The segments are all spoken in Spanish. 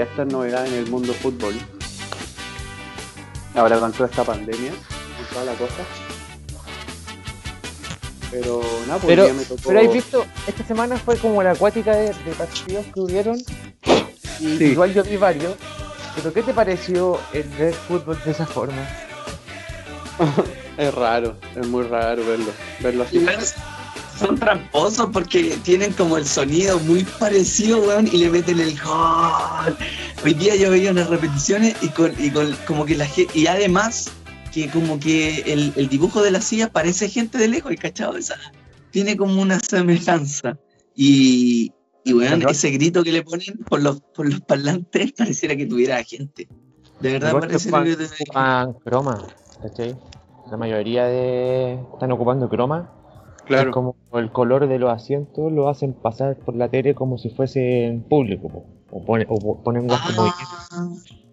hay esta novedad en el mundo fútbol. Ahora con toda esta pandemia y toda la cosa. Pero nada, pues Pero, me tocó. pero hay visto, esta semana fue como la acuática de, de partidos que hubieron. Y Sí. igual yo vi varios. Pero ¿qué te pareció el ver fútbol de esa forma? Es raro, es muy raro verlo, verlo así. Son tramposos porque tienen como el sonido muy parecido, weón, y le meten el gol. Hoy día yo veía unas repeticiones y con, y con como que la y además que como que el, el dibujo de la silla parece gente de lejos, ¿cachado? Esa, tiene como una semejanza. Y, y weón, ese grito que le ponen por los, por los parlantes pareciera que tuviera gente. De verdad parece que tuviera croma, ¿cachai? La mayoría de están ocupando croma. Claro. Como el color de los asientos lo hacen pasar por la tele como si fuese en público. po. O, pone- o po- ponen guas como Ah,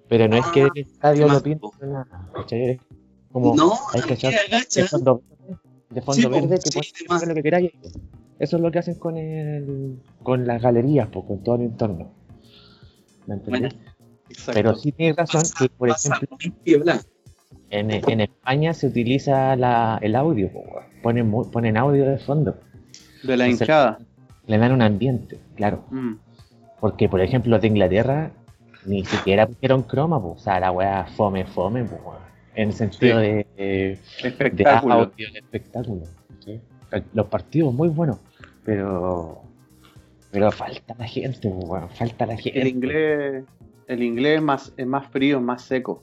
Pero no es que el estadio más, lo pinten como no, hay que echar de fondo verde, de fondo Sí, po, verde que sí, hacer lo que queráis. Eso es lo que hacen con el con las galerías, po, con todo el entorno. ¿Me entendés? Bueno. Pero sí tienes razón pasa- que, por pasa ejemplo, en, en España se utiliza la, el audio, po. Ponen, ponen audio de fondo, de la Entonces- hinchada. le dan un ambiente, claro. Mm. Porque, por ejemplo, los de Inglaterra ni siquiera pusieron croma, po. o sea, la weá fome, fome, weón. en el sentido Sí. de, de, de Espectáculo. audio, de espectáculo. ¿sí? Los partidos muy buenos, pero pero falta la gente, falta la gente. El inglés, el inglés es más, es más frío, más seco.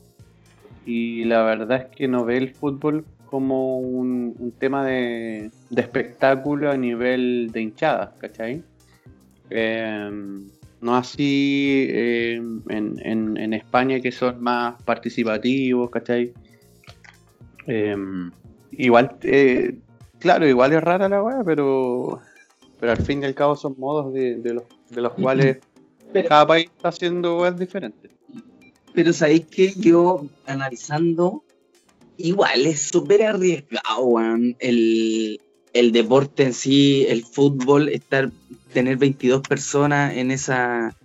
Y la verdad es que no ve el fútbol como un, un tema de, de espectáculo a nivel de hinchada, ¿cachai? Eh, no así eh, en, en- en España que son más participativos, ¿cachai? Eh, igual, eh, claro, igual es rara la weá, pero, pero al fin y al cabo son modos de, de los, de los cuales Pero- cada país está haciendo weas diferentes. Pero sabéis que yo, analizando, igual es súper arriesgado, weón, el, el deporte en sí, el fútbol, estar, tener 22 personas en esa,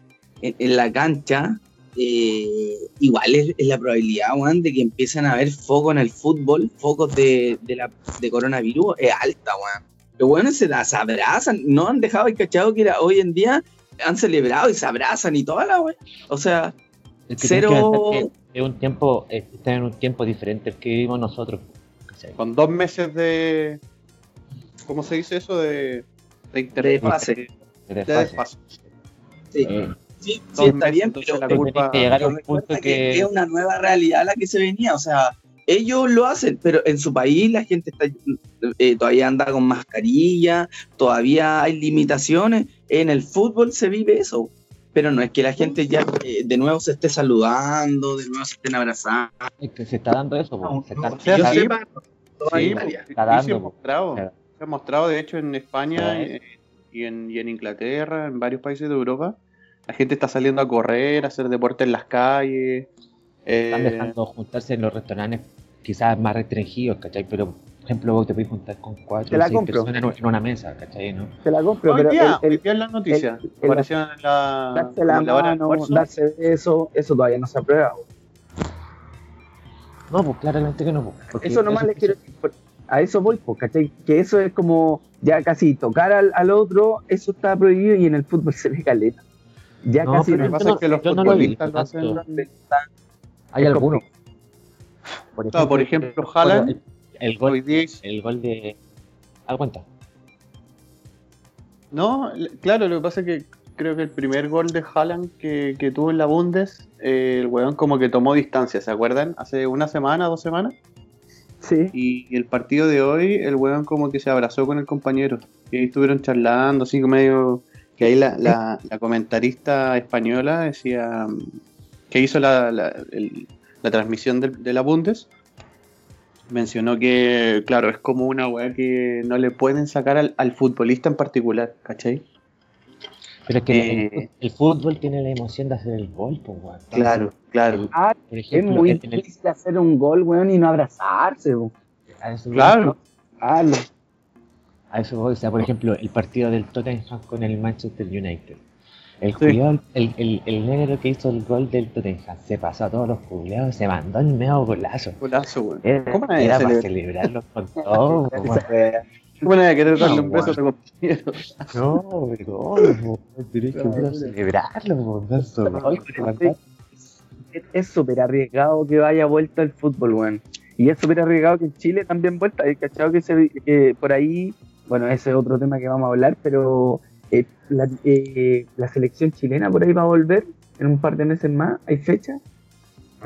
en, la cancha, eh, igual es, es la probabilidad, weón, de que empiecen a haber focos en el fútbol, focos de, de, la, de coronavirus, es alta, weón. Los weones se, se abrazan, no han dejado el cachado que era hoy en día, han celebrado y se abrazan y toda la weón. O sea, Es que cero- que es un tiempo, eh, está en un tiempo diferente al que vivimos nosotros. ¿cachai? Con dos meses de. ¿Cómo se dice eso? De. De interfaz. fase. De De desfase. desfase. sí. Eh, Sí, sí, está bien, pero, la pero culpa- tenés que llegar a pero un recuerda punto que, que... es una nueva realidad la que se venía. O sea, ellos lo hacen, pero en su país la gente está eh, todavía anda con mascarilla, todavía hay limitaciones. En el fútbol se vive eso. Pero no es que la gente ya eh, de nuevo se esté saludando, de nuevo se estén abrazando. es que se está dando eso, po, se está- o sea, Yo sí, sepa, toda Sí, Italia. pues, Está y se ha dando, mostrado. Se ha mostrado, de hecho, en España eh, y, en, y en Inglaterra, en varios países de Europa. La gente está saliendo a correr, a hacer deporte en las calles. están eh, dejando juntarse en los restaurantes quizás más restringidos, ¿cachai? Pero, ejemplo, vos te puedes juntar con cuatro Te o seis compro. personas en- una mesa, ¿cachai? ¿no? Se la compro, hoy pero día, el- hoy el- día en las noticias. el- el- apareció en la, darse la en la mano, darse eso, eso todavía no se aprueba. No, pues claramente que no. pues, porque Eso nomás eso- les quiero decir. A eso voy, pues, ¿cachai? Que eso es como ya casi tocar al, al otro, eso está prohibido y en el fútbol se ve caleta. Ya No, casi pero Lo que no, pasa es que los yo no lo futbolistas hacen. Hay algunos. Por No, por ejemplo, Haaland, el, gol, el gol de. Aguanta. No, claro, lo que pasa es que creo que el primer gol de Haaland que, que tuvo en la Bundes, eh, el weón como que tomó distancia, ¿se acuerdan? Hace una semana, dos semanas. Sí, Y el partido de hoy, el weón como que se abrazó con el compañero. Y ahí estuvieron charlando, así como medio... Que ahí la, la, la comentarista española decía mm, que hizo la, la, el- la transmisión de, de la Bundes. Mencionó que, claro, es como una weá que no le pueden sacar al, al futbolista en particular, ¿cachai? Pero es que Eh. el, el fútbol tiene la emoción de hacer el gol, pues, weón. Entonces, Claro, claro. Ah, Por es ejemplo, muy en- en el- difícil hacer un gol, weón, y no abrazarse, weón. a Claro. No. A eso voy, o sea, por ejemplo, el partido del Tottenham con el Manchester United. El, culiao, el, el, el negro que hizo el gol del Tottenham se pasó a todos los culiados, se mandó el medio golazo. Golazo, weón. Era, ¿Cómo nadie era para celebra? celebrarlo con todo. weón. ¿Cómo nadie querer darle No, un beso a weón. tu compañero? No, po, tenés que celebrarlo, No, no. Es- Es súper arriesgado que vaya vuelta el fútbol, weón. Y es súper arriesgado que en Chile también vuelta. He cachado que, se, que por ahí, bueno, ese es otro tema que vamos a hablar, pero eh, la, eh, la selección chilena por ahí va a volver en un par de meses más. ¿Hay fecha?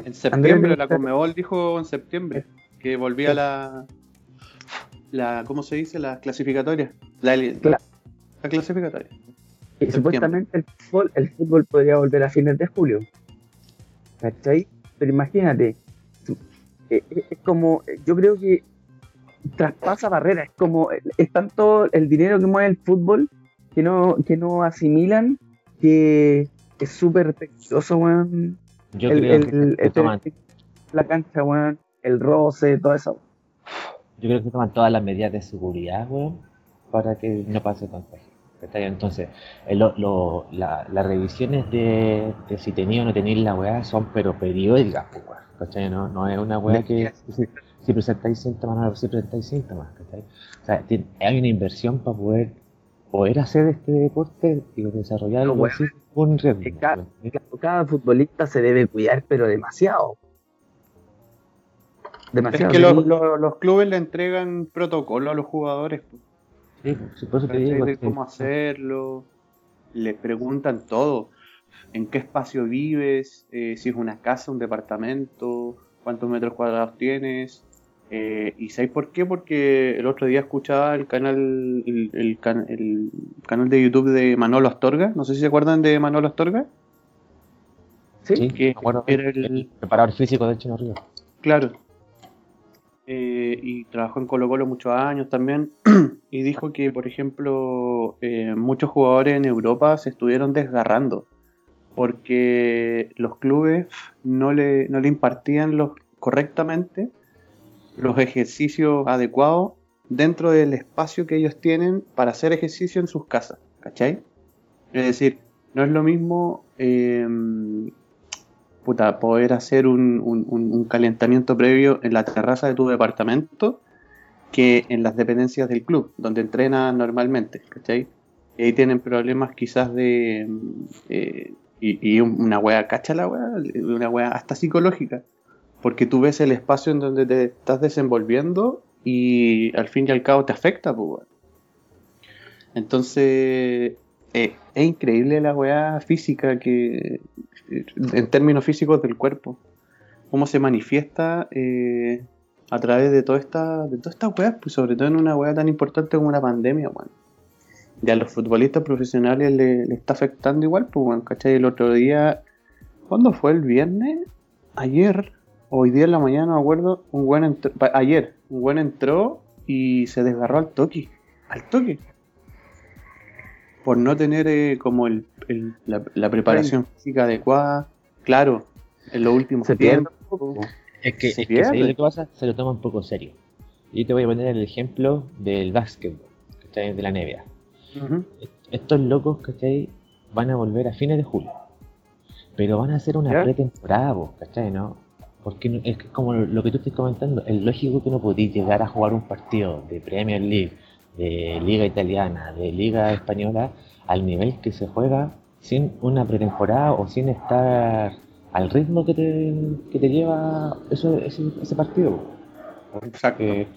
En septiembre, la Conmebol dijo en septiembre que volvía la, la. ¿Cómo se dice? La clasificatoria. La, Cla- la clasificatoria. Y supuestamente el fútbol, el fútbol podría volver a fines de julio. ¿Cachai? Pero imagínate, eh, eh, es como, yo creo que traspasa barreras, es como, es tanto el dinero que mueve el fútbol que no, que no asimilan que es súper peligroso, weón. Yo El- creo el- que el- toman, la cancha, weón, el roce, todo eso. yo creo que toman todas las medidas de seguridad, weón, para que no pase contagio. ¿cachai? Entonces, el- lo- lo- la- las revisiones de, de si tenía o no tenía la weá son pero periódicas, pues, weón, ¿cachai? No, no es una weá que si, si presentáis síntomas, no si presentáis síntomas, ¿cachai? O sea, hay una inversión para poder, poder hacer este deporte y desarrollarlo No, weón. sin ningún riesgo. Es ca- weón. Claro, cada futbolista se debe cuidar, pero demasiado. Es Demasiado. que los, los- los clubes le entregan protocolo a los jugadores. pues. Sí, pues, por eso te digo de cómo hacerlo. Le preguntan todo. ¿En qué espacio vives? Eh, si es una casa, un departamento, cuántos metros cuadrados tienes. Eh, ¿Y sabéis por qué? Porque el otro día escuchaba el canal, el, el can- el canal de YouTube de Manolo Astorga. No sé si se acuerdan de Manolo Astorga. sí, Sí, que era el- el preparador físico de Chino Río. Claro. Eh, y trabajó en Colo Colo muchos años también. y dijo que, por ejemplo, eh, muchos jugadores en Europa se estuvieron desgarrando porque los clubes no le, no le impartían los, correctamente los ejercicios adecuados dentro del espacio que ellos tienen para hacer ejercicio en sus casas. ¿Cachai? Es decir, no es lo mismo eh, puta, poder hacer un, calentamiento previo en la terraza de tu departamento que en las dependencias del club, donde entrenan normalmente, ¿cachai? Y ahí tienen problemas quizás de... mm, eh, y, y un- una wea, cacha la wea, una wea hasta psicológica, porque tú ves el espacio en donde te estás desenvolviendo y al fin y al cabo te afecta, pues. Entonces, eh, es increíble la weá física que, eh, en términos físicos del cuerpo, cómo se manifiesta eh, a través de toda esta, de todas estas weas, pues sobre todo en una weá tan importante como una pandemia, weón. Y a los futbolistas profesionales le, está afectando igual, pues weón, ¿cachai? El otro día, ¿cuándo fue el viernes? Ayer, hoy día en la mañana, no me acuerdo, un buen entró, pa- ayer, un buen entró y se desgarró al toque, al toque por no tener eh, como el, el- la, la preparación física adecuada, claro, en los últimos se pierde tiempos. un poco. Es que, Se es que ¿sabes pierde. lo que pasa? Se lo toma un poco serio. Y te voy a poner el ejemplo del básquetbol, ¿cachai? De la NBA. Ujú. Estos locos, ¿cachai? Van a volver a fines de julio. Pero van a hacer una ¿Ya? pretemporada, vos, ¿cachai? ¿No? Porque es como lo que tú estás comentando, es lógico que no podéis llegar a jugar un partido de Premier League, de Liga Italiana, de Liga Española, al nivel que se juega sin una pretemporada o sin estar al ritmo que te, que te lleva eso, ese, ese partido. Exacto. Que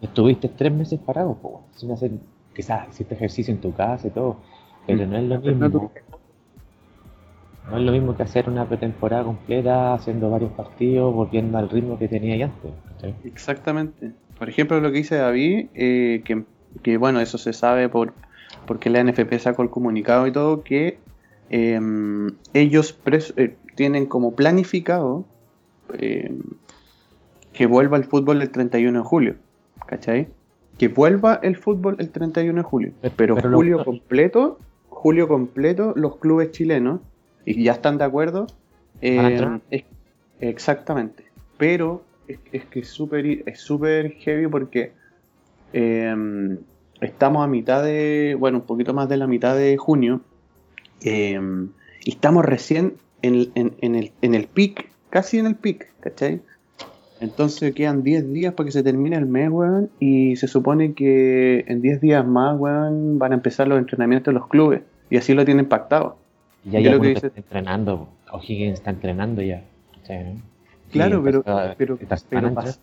estuviste tres meses parado, po, sin hacer, quizás hiciste ejercicio en tu casa y todo, pero no es lo mismo. No es lo mismo que hacer una pretemporada completa, haciendo varios partidos, volviendo al ritmo que tenía antes. ¿cachai? Exactamente. Por ejemplo, lo que dice David, eh, que, que, bueno, eso se sabe por porque la NFP sacó el comunicado y todo, que eh, ellos pres- eh, tienen como planificado eh, que vuelva el fútbol el 31 de julio. ¿Cachai? Que vuelva el fútbol el 31 de julio. Pero- julio completo, julio completo, los clubes chilenos, y ya están de acuerdo, eh, exactamente. Pero es, es que es súper es súper heavy porque eh, estamos a mitad de, bueno, un poquito más de la mitad de junio Em, y estamos recién en, en, en, el, en el pic, casi en el pic, ¿cachai? Entonces quedan 10 días para que se termine el mes, weón, y se supone que en 10 días más, weón, van a empezar los entrenamientos de los clubes, y así lo tienen pactado. Ya hay algunos que está entrenando, O'Higgins está entrenando ya. Claro, pero, pero, pero pasó,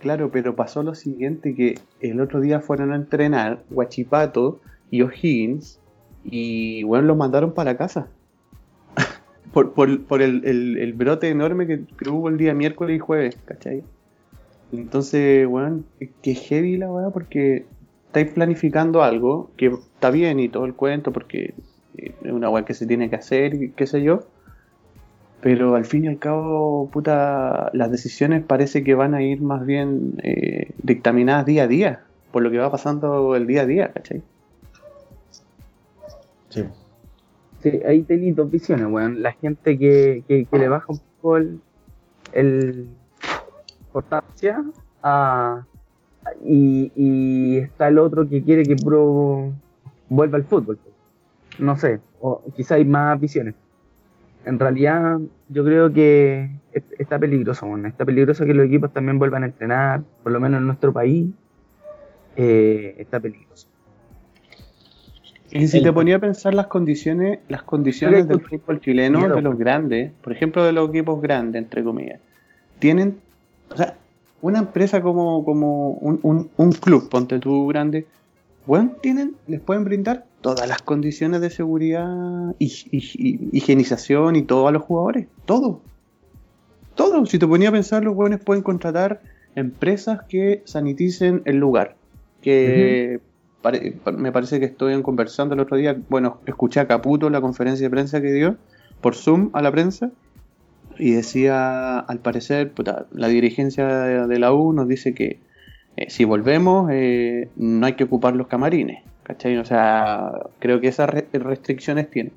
claro, pero pasó lo siguiente, que el otro día fueron a entrenar Guachipato y O'Higgins, y bueno, los mandaron para casa por, por, por el, el, brote enorme que, hubo el día miércoles y jueves, ¿cachai? Entonces, weón, que heavy la weá porque estáis planificando algo que está bien y todo el cuento porque es una weá que se tiene que hacer y qué sé yo. Pero al fin y al cabo, puta, las decisiones parece que van a ir más bien eh, dictaminadas día a día, por lo que va pasando el día a día, ¿cachai? Sí. Sí, ahí tenéis dos visiones, weón. La gente que, que, le baja un poco el, el importancia y, y, está el otro que quiere que puro vuelva al fútbol. No sé, o quizá hay más visiones. En realidad, yo creo que está peligroso. Está peligroso que los equipos también vuelvan a entrenar, por lo menos en nuestro país. Eh, está peligroso. Y si te ponía a pensar las condiciones, las condiciones del fútbol chileno, de los grandes, por ejemplo de los equipos grandes, entre comillas, tienen, o sea, una empresa como, como un, un, club, ponte tú grande, bueno, tienen, les pueden brindar todas las condiciones de seguridad, y, higienización y todo a los jugadores, todo. Todo. Si te ponía a pensar, los buenos pueden contratar empresas que saniticen el lugar, que me parece que estoy conversando el otro día, bueno, escuché a Caputo la conferencia de prensa que dio por Zoom a la prensa y decía, al parecer, la dirigencia de la U nos dice que eh, si volvemos eh, no hay que ocupar los camarines, ¿cachai? O sea, creo que esas restricciones tienen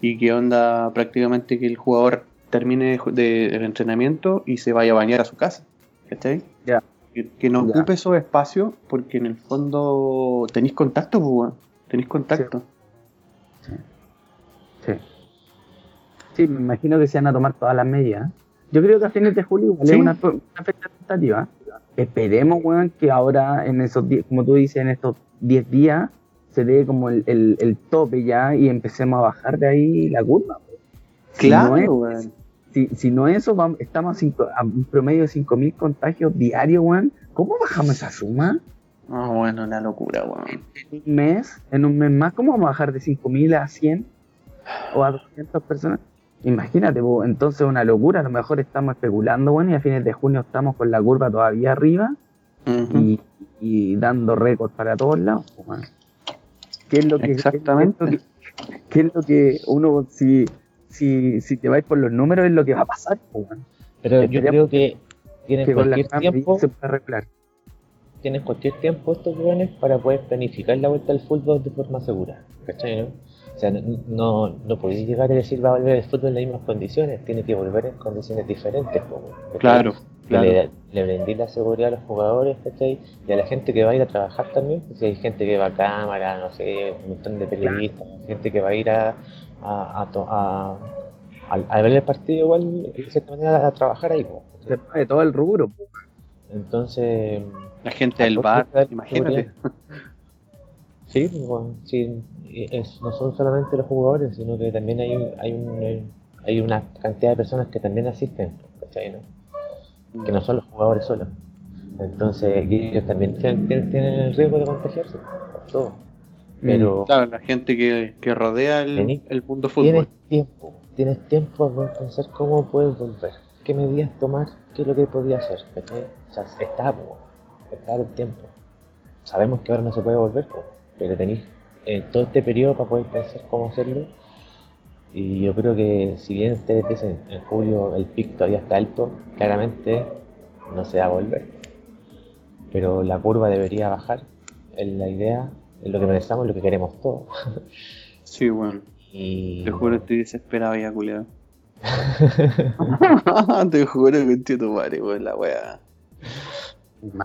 y que onda prácticamente que el jugador termine de, el entrenamiento y se vaya a bañar a su casa, ¿cachai? Ya que, no ocupe esos espacios porque en el fondo tenéis contacto, pues, tenéis contacto. Sí. sí. sí. me imagino que se van a tomar todas las medidas. Yo creo que a fines de julio es una, fecha tentativa. Esperemos, weón, que ahora en esos como tú dices, en estos 10 días se dé como el, el, tope ya y empecemos a bajar de ahí la curva. Claro, weón si, si no eso, estamos a, un promedio de 5.000 contagios diarios, weón. ¿Cómo bajamos esa suma? Ah, bueno, una locura, weón. En un mes, en un mes más, ¿cómo vamos a bajar de 5.000 a 100 o a 200 personas? Imagínate, entonces una locura. A lo mejor estamos especulando, weón, y a fines de junio estamos con la curva todavía arriba y, dando récords para todos lados, weón. ¿Qué es lo que, Exactamente. ¿qué es lo que uno, si si, si te vais por los números es lo que va a pasar. Pero yo creo que tienen cualquier tiempo. Se puede arreglar. Tienes cualquier tiempo estos jóvenes para poder planificar la vuelta al fútbol de forma segura. ¿Cachai? No? O sea, no, no, podéis llegar a decir va a volver el fútbol en las mismas condiciones, tiene que volver en condiciones diferentes. claro, claro. Le, le la seguridad a los jugadores, ¿cachai? Y a la gente que va a ir a trabajar también, si hay gente que va a cámara, no sé, un montón de periodistas, gente que va a ir a, a, a, a, ver el partido igual de cierta manera a trabajar ahí. De todo el rubro. Entonces... La gente del bar, imagínate. Sí, bueno, sí, no son solamente los jugadores, sino que también hay, hay, un, hay una cantidad de personas que también asisten, Que no son los jugadores solos. Entonces, ellos también tienen, tienen el riesgo de contagiarse, todo. Pero claro, la gente que, que rodea el, el mundo fútbol. Tienes tiempo, tienes tiempo para pensar cómo puedes volver, qué medidas tomar, qué es lo que podía hacer. O sea, está, está el tiempo. Sabemos que ahora no se puede volver, pero tenéis eh, todo este periodo para poder pensar cómo hacerlo. Y yo creo que si bien ustedes dicen en julio el pic todavía está alto, claramente no se va a volver. Pero la curva debería bajar, en la idea es lo que pensamos, lo que queremos todos. Sí, bueno. Y... Te juro que estoy desesperado ya, culiado. Te juro que entiendo madre, weón, la weá.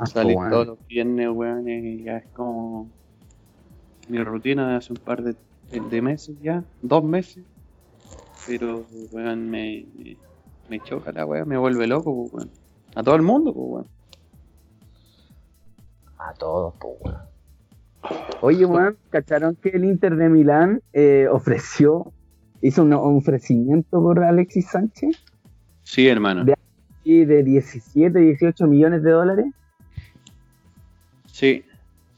Sale todos los viernes, weón, y ya es como mi rutina de hace un par de de meses ya, dos meses. Pero, weón, me, me, choca la weón, me vuelve loco, pues, weón. A todo el mundo, pues, weón. A todos, pues, weón. Oye, weón, ¿cacharon que el Inter de Milán eh, ofreció, hizo un ofrecimiento por Alexis Sánchez? Sí, hermano. De, de 17, 18 millones de dólares. Sí,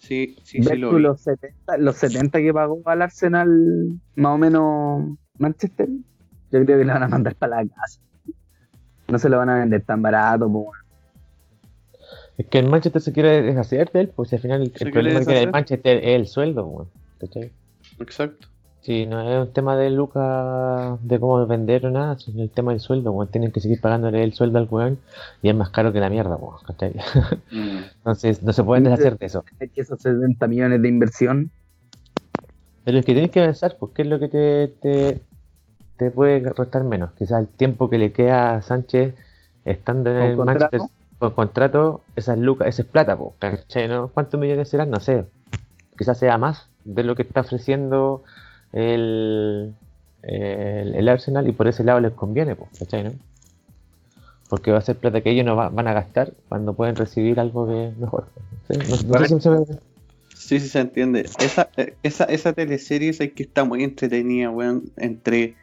sí, sí, sí lo Los 70, los 70 que pagó al Arsenal, más o menos Manchester, yo creo que le van a mandar para la casa. No se lo van a vender tan barato, pues. Es que el Manchester se quiere deshacer de él, pues al final el, problema es que el Manchester es el sueldo, weón. Exacto. Sí, no es un tema de Lucas de cómo vender o nada, es el tema del sueldo, weón. Tienen que seguir pagándole el sueldo al weón y es más caro que la mierda, weón. Mm. Entonces no se pueden deshacer de eso. Es que esos 70 millones de inversión. Pero es que tienes que pensar, pues, ¿qué es lo que te, te, te puede restar menos? Quizás el tiempo que le queda a Sánchez estando en el Manchester con contrato, esas lucas, esa es plata, po, ¿no? ¿Cuántos millones serán? No sé. Quizás sea más de lo que está ofreciendo el, el, Arsenal y por ese lado les conviene. No? Porque va a ser plata que ellos no van a gastar cuando pueden recibir algo de mejor. ¿sí? sí, se entiende. Esa, eh, esa, esa teleserie es que está muy entretenida, weón, entre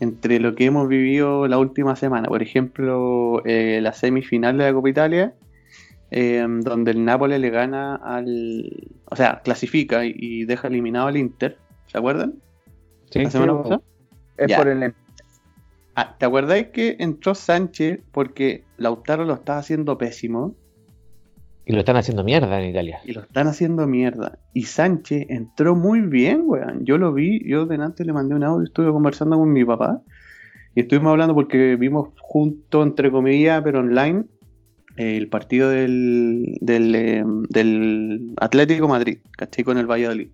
entre lo que hemos vivido la última semana. Por ejemplo, eh, la semifinal de la Copa Italia, eh, donde el Nápoles le gana al. O sea, clasifica y, deja eliminado al Inter. ¿Se acuerdan? Sí, la semana pasada. Es por el. Ah, ¿Te acordáis que entró Sánchez porque Lautaro lo estaba haciendo pésimo? Y lo están haciendo mierda en Italia. Y lo están haciendo mierda. Y Sánchez entró muy bien, weón. Yo lo vi, yo delante le mandé un audio, estuve conversando con mi papá. Y estuvimos hablando porque vimos junto, entre comillas, pero online, el partido del, del, em, Atlético Madrid, ¿cachai? Con el Valladolid.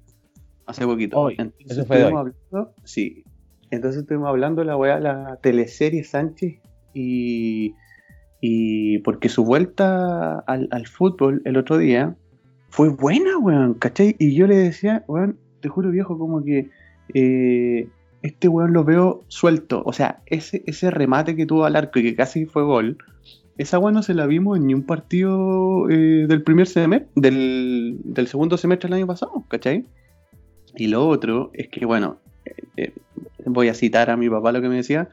Hace poquito. Hoy. Entonces estuvimos hablando, sí. Entonces estuvimos hablando de la weá, la teleserie Sánchez y y porque su vuelta al, fútbol el otro día fue buena, weón, ¿cachai? Y yo le decía, weón, te juro viejo, como que eh, este weón lo veo suelto. O sea, ese, ese remate que tuvo al arco y que casi fue gol, esa weón no se la vimos en ni un partido eh, del primer semestre, del, del, segundo semestre del año pasado, ¿cachai? Y lo otro es que, bueno, eh, voy a citar a mi papá lo que me decía,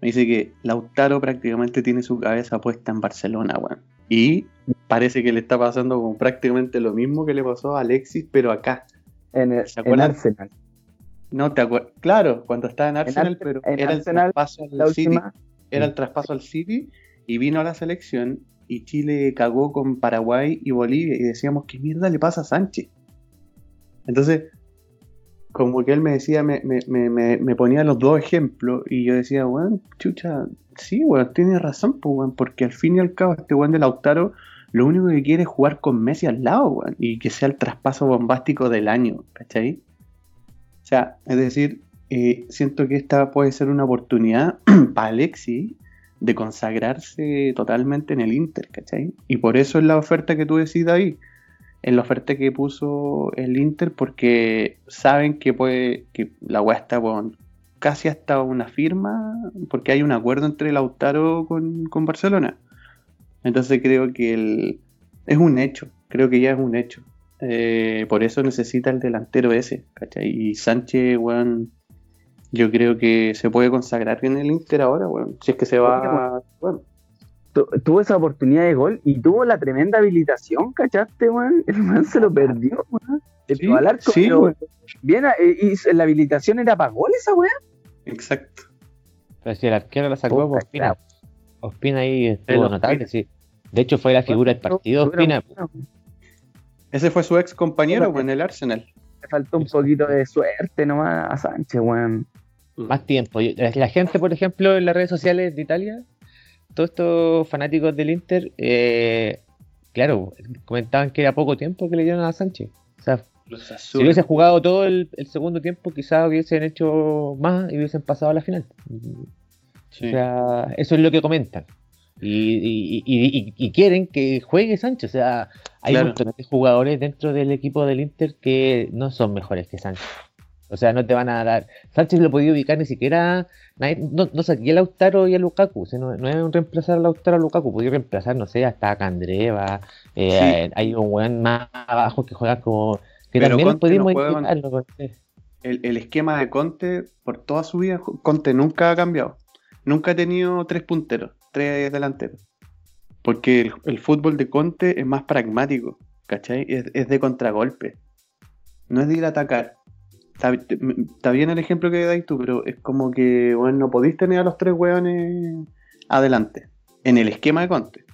me dice que Lautaro prácticamente tiene su cabeza puesta en Barcelona, weón. Y parece que le está pasando como prácticamente lo mismo que le pasó a Alexis, pero acá. En, el, Arsenal. No te acuerdas. Claro, cuando estaba en Arsenal, pero era el traspaso al City. Era el traspaso al City y vino a la selección y Chile cagó con Paraguay y Bolivia y decíamos, ¿qué mierda le pasa a Sánchez? Entonces, como que él me decía, me, ponía los dos ejemplos y yo decía, weón, chucha, sí, weón, tiene razón, pues, porque al fin y al cabo este weón de Lautaro lo único que quiere es jugar con Messi al lado, weón, y que sea el traspaso bombástico del año, ¿cachai? O sea, es decir, eh, siento que esta puede ser una oportunidad para Alexi de consagrarse totalmente en el Inter, ¿cachai? Y por eso es la oferta que tú decís ahí en la oferta que puso el Inter porque saben que puede que la weá está con casi hasta una firma porque hay un acuerdo entre Lautaro con, con Barcelona. Entonces creo que el, es un hecho creo que ya es un hecho. Eh, por eso necesita el delantero ese ¿cachai? y Sánchez weón yo creo que se puede consagrar en el Inter ahora weón si es que se va bueno tuvo esa oportunidad de gol y tuvo la tremenda habilitación, ¿cachaste, weón? El man se lo perdió, weón. Sí, al arco, sí, bien, eh, y la habilitación era para gol esa weón. Exacto. Pero si el arquero la sacó, Ospina. Ospina ahí estuvo notable, sí. De hecho, fue la figura del partido, Ospina. Ese fue su ex compañero, en el Arsenal. Le faltó un poquito de suerte nomás a Sánchez, weón. Más tiempo. La gente, por ejemplo, en las redes sociales de Italia todos estos fanáticos del Inter, eh, claro, comentaban que era poco tiempo que le dieron a Sánchez. O sea, si hubiese jugado todo el, segundo tiempo, quizás hubiesen hecho más y hubiesen pasado a la final. O sea, eso es lo que comentan. Y, quieren que juegue Sánchez. O sea, hay muchos jugadores dentro del equipo del Inter que no son mejores que Sánchez. O sea, no te van a dar. Sánchez lo podía ubicar ni siquiera. no, no saqué a Lautaro y a Lukaku. O sea, no, es un reemplazar a Lautaro a Lukaku. Podía reemplazar, no sé, hasta a Candreva. Eh, hay un weón más abajo que juega como. Que también podíamos no el, el, esquema de Conte, por toda su vida, Conte nunca ha cambiado. Nunca ha tenido tres punteros, tres delanteros. Porque el, fútbol de Conte es más pragmático, ¿cachai? Es, de contragolpe. No es de ir a atacar. Está, bien el ejemplo que dais tú, pero es como que, bueno, no podéis tener a los tres hueones adelante. En el esquema de Conte.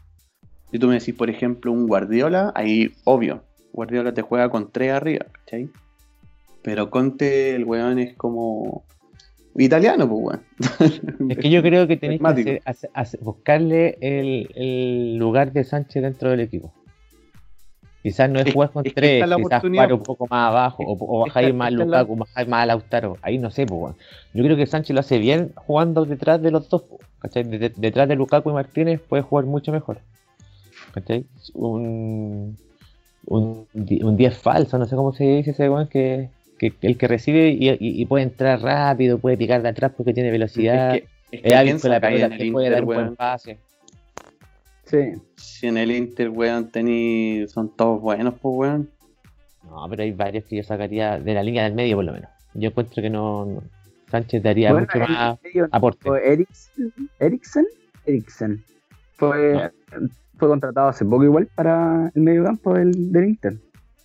Si tú me decís, por ejemplo, un Guardiola, ahí, obvio, Guardiola te juega con tres arriba, ¿cachai? Pero Conte, el weón es como italiano, pues weón. Es que yo creo que tenéis que buscarle el, lugar de Sánchez dentro del equipo. Quizás no es, jugar con tres, quizás jugar un poco más abajo, o, bajáis más Lukaku, bajáis más a Lautaro. Ahí no sé, pues. Yo creo que Sánchez lo hace bien jugando detrás de los dos, ¿cachai? detrás de Lukaku y Martínez puede jugar mucho mejor. ¿Cachai? Un, un, un 10 falso, no sé cómo se dice ese weón que el que recibe y, puede entrar rápido, puede picar de atrás porque tiene velocidad. Es que, alguien con la pelota que puede dar un buen pase. Sí. Si en el Inter, weón, tení, son todos buenos, pues, weón. No, pero hay varios que yo sacaría de la línea del medio, por lo menos. Yo encuentro que no. Sánchez daría mucho más aporte. Eriksen, Eriksen. Fue, fue contratado hace poco igual para el medio campo del, del Inter.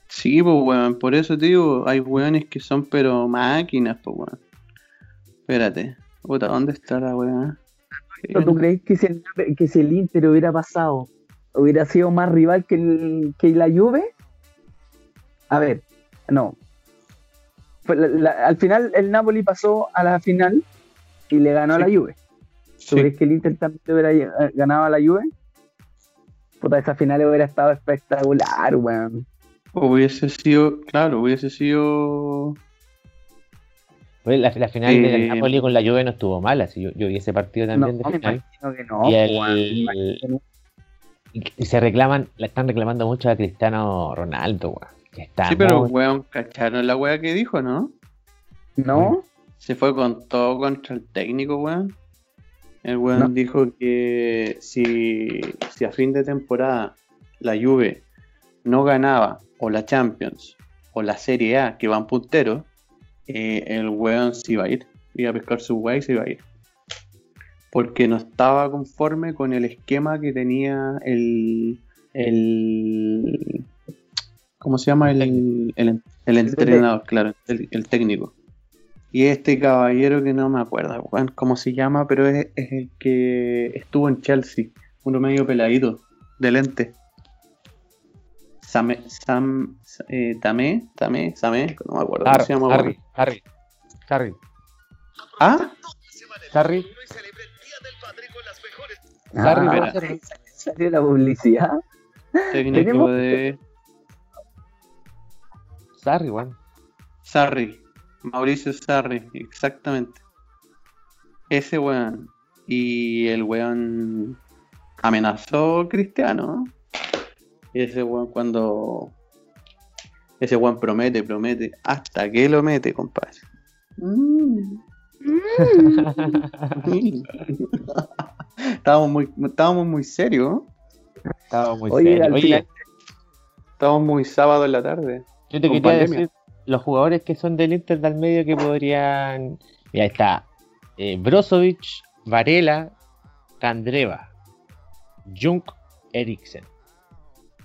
Sí, pues, weón, por eso te digo, hay weones que son pero máquinas, pues, weón. Espérate, puta, ¿dónde está la weón? ¿Tú crees que si, el, que si el Inter hubiera pasado, hubiera sido más rival que, el, que la Juve? A ver, no. al final el Napoli pasó a la final y le ganó a la Juve. ¿Tú crees que el Inter también hubiera eh, ganado a la Juve? Puta, esa final hubiera estado espectacular, weón. Hubiese sido, claro, hubiese sido. Pues la, final de del Napoli con la Juve no estuvo mala, si yo, yo vi ese partido también de final. Que no, y, el, y, se reclaman, la están reclamando mucho a Cristiano Ronaldo, weón. sí, pero weón, ¿cacharon la weá que dijo, no? ¿No? Se fue con todo contra el técnico, weón. El weón dijo que si, si a fin de temporada la Juve no ganaba o la Champions o la Serie A que van punteros, eh, el weón se iba a ir. Iba a pescar su weá y se iba a ir. Porque no estaba conforme con el esquema que tenía el. el ¿Cómo se llama? El, el, entrenador, claro, el, técnico. Y este caballero que no me acuerdo cómo se llama, pero es, es el que estuvo en Chelsea, uno medio peladito, de lente. Sam, Sam eh, Tamé, Tamé, Samé, no me acuerdo cómo se llama. Harry, Harry, Harry. ¿Ah? Harry. Harry, ah, salió la publicidad. Técnico de. Sarri, weón. Sarri. Mauricio Sarri, exactamente. Ese weón. Y el weón amenazó Cristiano, ¿no? Ese weón cuando. Ese weón promete, promete, hasta que lo mete, compadre. Mm. estábamos muy, estábamos muy serios. Estábamos muy serios. Oye, estábamos muy sábado en la tarde. Yo te quería decir los jugadores que son del Inter del medio que podrían. Mira, está eh, Brozovic, Varela, Candreva, Junk, Eriksen.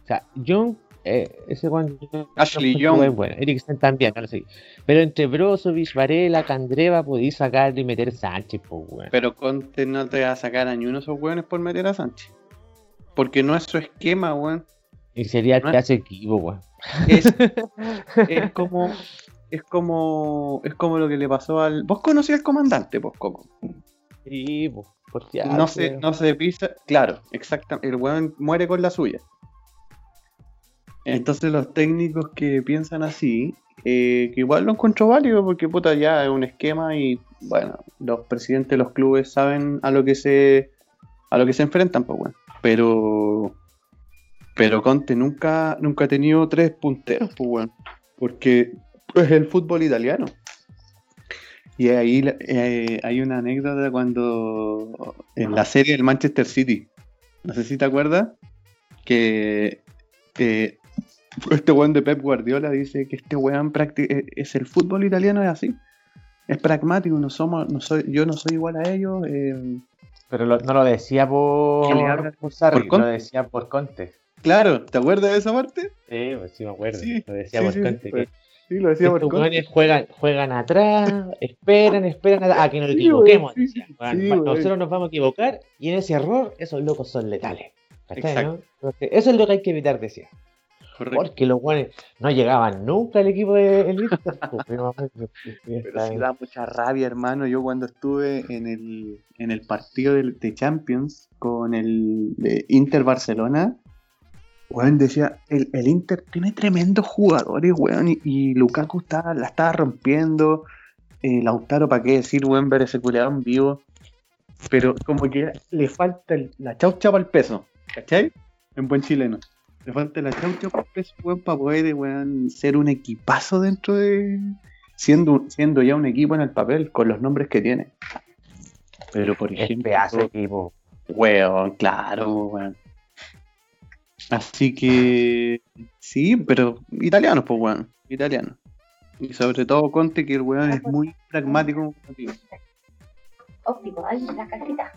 O sea, Young, eh, ese Juan. Ashley Young. Es bueno. Eriksen también, no lo sé. Pero entre Brozovic, Varela, Candreva, podéis sacar y meter Sánchez, pues, weón. Pero Conte no te va a sacar a ni uno de esos weones por meter a Sánchez. Porque no es su esquema, weón. Y sería no hace equipo, weón. Es, es como. Es como. Es como lo que le pasó al. Vos conocías al comandante, pues, Coco. Sí, pues. No se, no se pisa, claro, exactamente. El weón muere con la suya. Entonces los técnicos que piensan así, eh, que igual lo encuentro válido porque puta ya es un esquema y bueno, los presidentes de los clubes saben a lo que se a lo que se enfrentan, pues bueno. Pero pero Conte nunca nunca ha tenido tres punteros, pues bueno, porque es el fútbol italiano. Y ahí eh, hay una anécdota cuando en la serie del Manchester City, no sé si te acuerdas, que eh, este weón de Pep Guardiola dice que este weón eh, es el fútbol italiano es así. Es pragmático, no somos, no soy, yo no soy igual a ellos. Eh, Pero no lo decía por, por, Sarri, lo decía por Conte. Claro, ¿te acuerdas de esa parte? Sí, pues sí me acuerdo. lo decía por Conte. Pues, sí, lo decía por Conte. Juegan, juegan atrás, esperan, esperan a, que nos equivoquemos. nosotros nos vamos a equivocar y en ese error esos locos son letales. Eso es lo que hay que evitar, decía. Porque los guanes no llegaban nunca al equipo de Inter. Pero sí da mucha rabia, hermano. Yo cuando estuve en el, en el partido de, Champions con el de Inter Barcelona, weón decía, el, Inter tiene tremendos jugadores, weón, y, Lukaku está, la estaba rompiendo. Eh, Lautaro, ¿para qué decir, weón, ver ese culeado en vivo? Pero como que le falta la chaucha para el peso, ¿cachai? En buen chileno. Le falta la chaucha para poder ser un equipazo dentro de. Siendo, siendo ya un equipo en el papel, con los nombres que tiene. Pero por ejemplo. Pedazo equipo. Weón, claro, weón. Así que. Sí, pero italiano, pues weón. Italiano. Y sobre todo Conte, que el weón es muy pragmático. Óptimo, ahí la casita.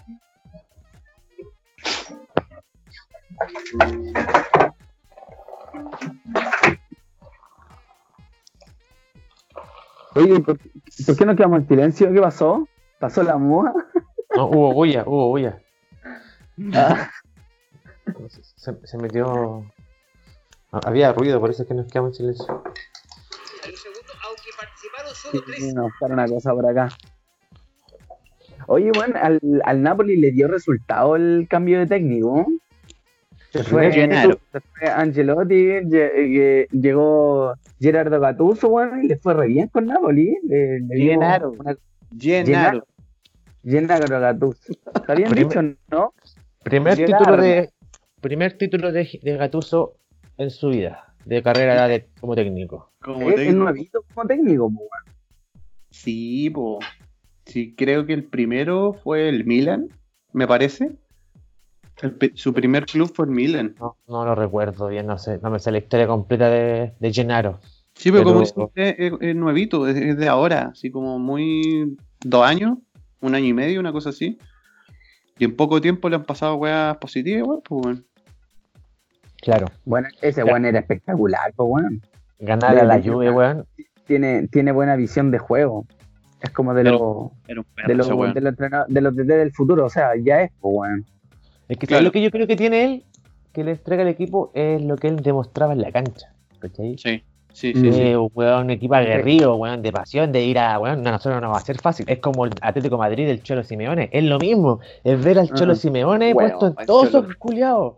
Oye, ¿por, qué no quedamos en silencio? ¿Qué pasó? ¿Pasó la moja? No, hubo bulla, hubo bulla. Ah. Se, metió. Había ruido, por eso es que nos quedamos en silencio. Sí, no, para una cosa por acá. Oye, bueno, al, al Napoli le dio resultado el cambio de técnico. Se fue, Angelotti, llegó Gerardo Gattuso, bueno, y le fue re bien con Napoli. Le, le Llenaro. Llenaro. Llenaro Gattuso. ¿Está bien dicho, no? Primer título de primer título de, de Gattuso en su vida, de carrera de, como técnico. Como ¿Es, nuevito como técnico, po, Sí, po. Sí, creo que el primero fue el Milan, me parece su primer club fue el Milan. No, lo recuerdo bien, no sé, no me sé la historia completa de, de Gennaro. Sí, pero, como dice es, nuevito, es, de ahora, así como muy dos años, un año y medio, una cosa así. Y en poco tiempo le han pasado weas positivas, pues bueno. Claro. Bueno, ese weón era espectacular, pues weón. Ganar a la lluvia, weón. Tiene, tiene buena visión de juego. Es como de, los de, los, de, los, de los del futuro, o sea, ya es, pues weón. Es que lo que yo creo que tiene él, que le entrega al equipo, es lo que él demostraba en la cancha. ¿Cachai? Sí. Sí, sí, sí. un equipo aguerrido, weón, de pasión, de ir a, weón, a nosotros no va a ser fácil. Es como el Atlético Madrid del Cholo Simeone, es lo mismo, es ver al Cholo Simeone puesto en todos esos culiados.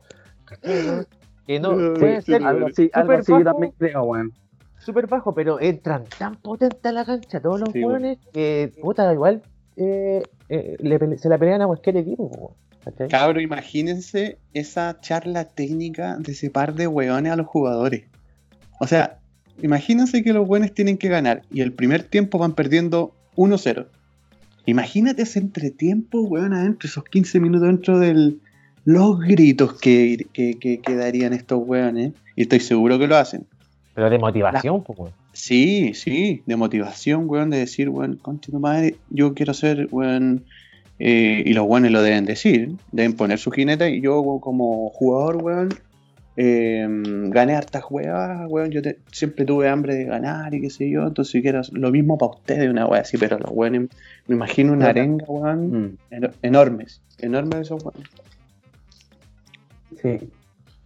Que no, puede ser algo así, algo así bajo, también creo, weón. Súper bajo, pero entran tan potentes a la cancha todos los weones que, puta, igual eh, eh, le, se la pelean a cualquier equipo, weón. Cabro, imagínense esa charla técnica de ese par de weones a los jugadores. O sea, imagínense que los weones tienen que ganar y el primer tiempo van perdiendo 1-0. Imagínate ese entretiempo, weón, adentro, esos 15 minutos dentro de Los gritos que, que, darían estos weones. Y estoy seguro que lo hacen. Pero de motivación, pues, Sí, sí, de motivación, weón, de decir, weón, concha tu madre, yo quiero ser, weón, eh, y los buenos lo deben decir, deben poner su jinete. Y yo, como jugador, weón, em, gané hartas huevas, weón. Yo siempre tuve hambre de ganar y qué sé yo. Entonces, quiero lo mismo para ustedes, una wea así. Pero los weones, me imagino una arenga, weón, mm. enormes, enormes esos weones. Sí.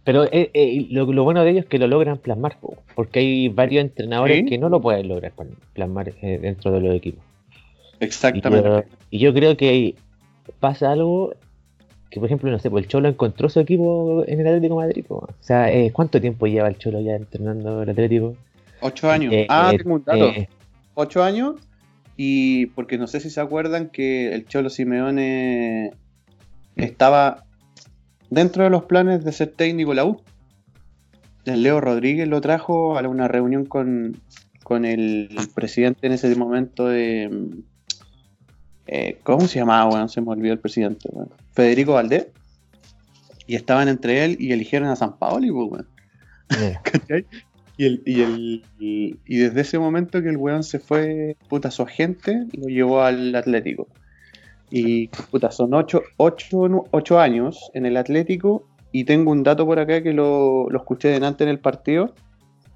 Pero eh, eh, lo, bueno de ellos es que lo logran plasmar, porque hay varios entrenadores que no lo pueden lograr plasmar dentro de los equipos. Exactamente. Y yo, creo que pasa algo que, por ejemplo, no sé, pues el Cholo encontró su equipo en el Atlético Madrid. O sea, eh, ¿cuánto tiempo lleva el Cholo ya entrenando el Atlético? Ocho años. Eh, ah, eh, tengo un dato. Ocho años. Y porque no sé si se acuerdan que el Cholo Simeone estaba dentro de los planes de ser técnico la U. El Leo Rodríguez lo trajo a una reunión con, con el presidente en ese momento de eh, ¿cómo se llamaba, weón? Se me olvidó el presidente, weón. Federico Valdés. Y estaban entre él y eligieron a San Paoli, pues, weón. ¿Cachai? Y, el, y, el, y, desde ese momento que el weón se fue, puta, su agente lo llevó al Atlético. Y, puta, son ocho, ocho, ocho años en el Atlético. Y tengo un dato por acá que lo, lo escuché delante en el partido,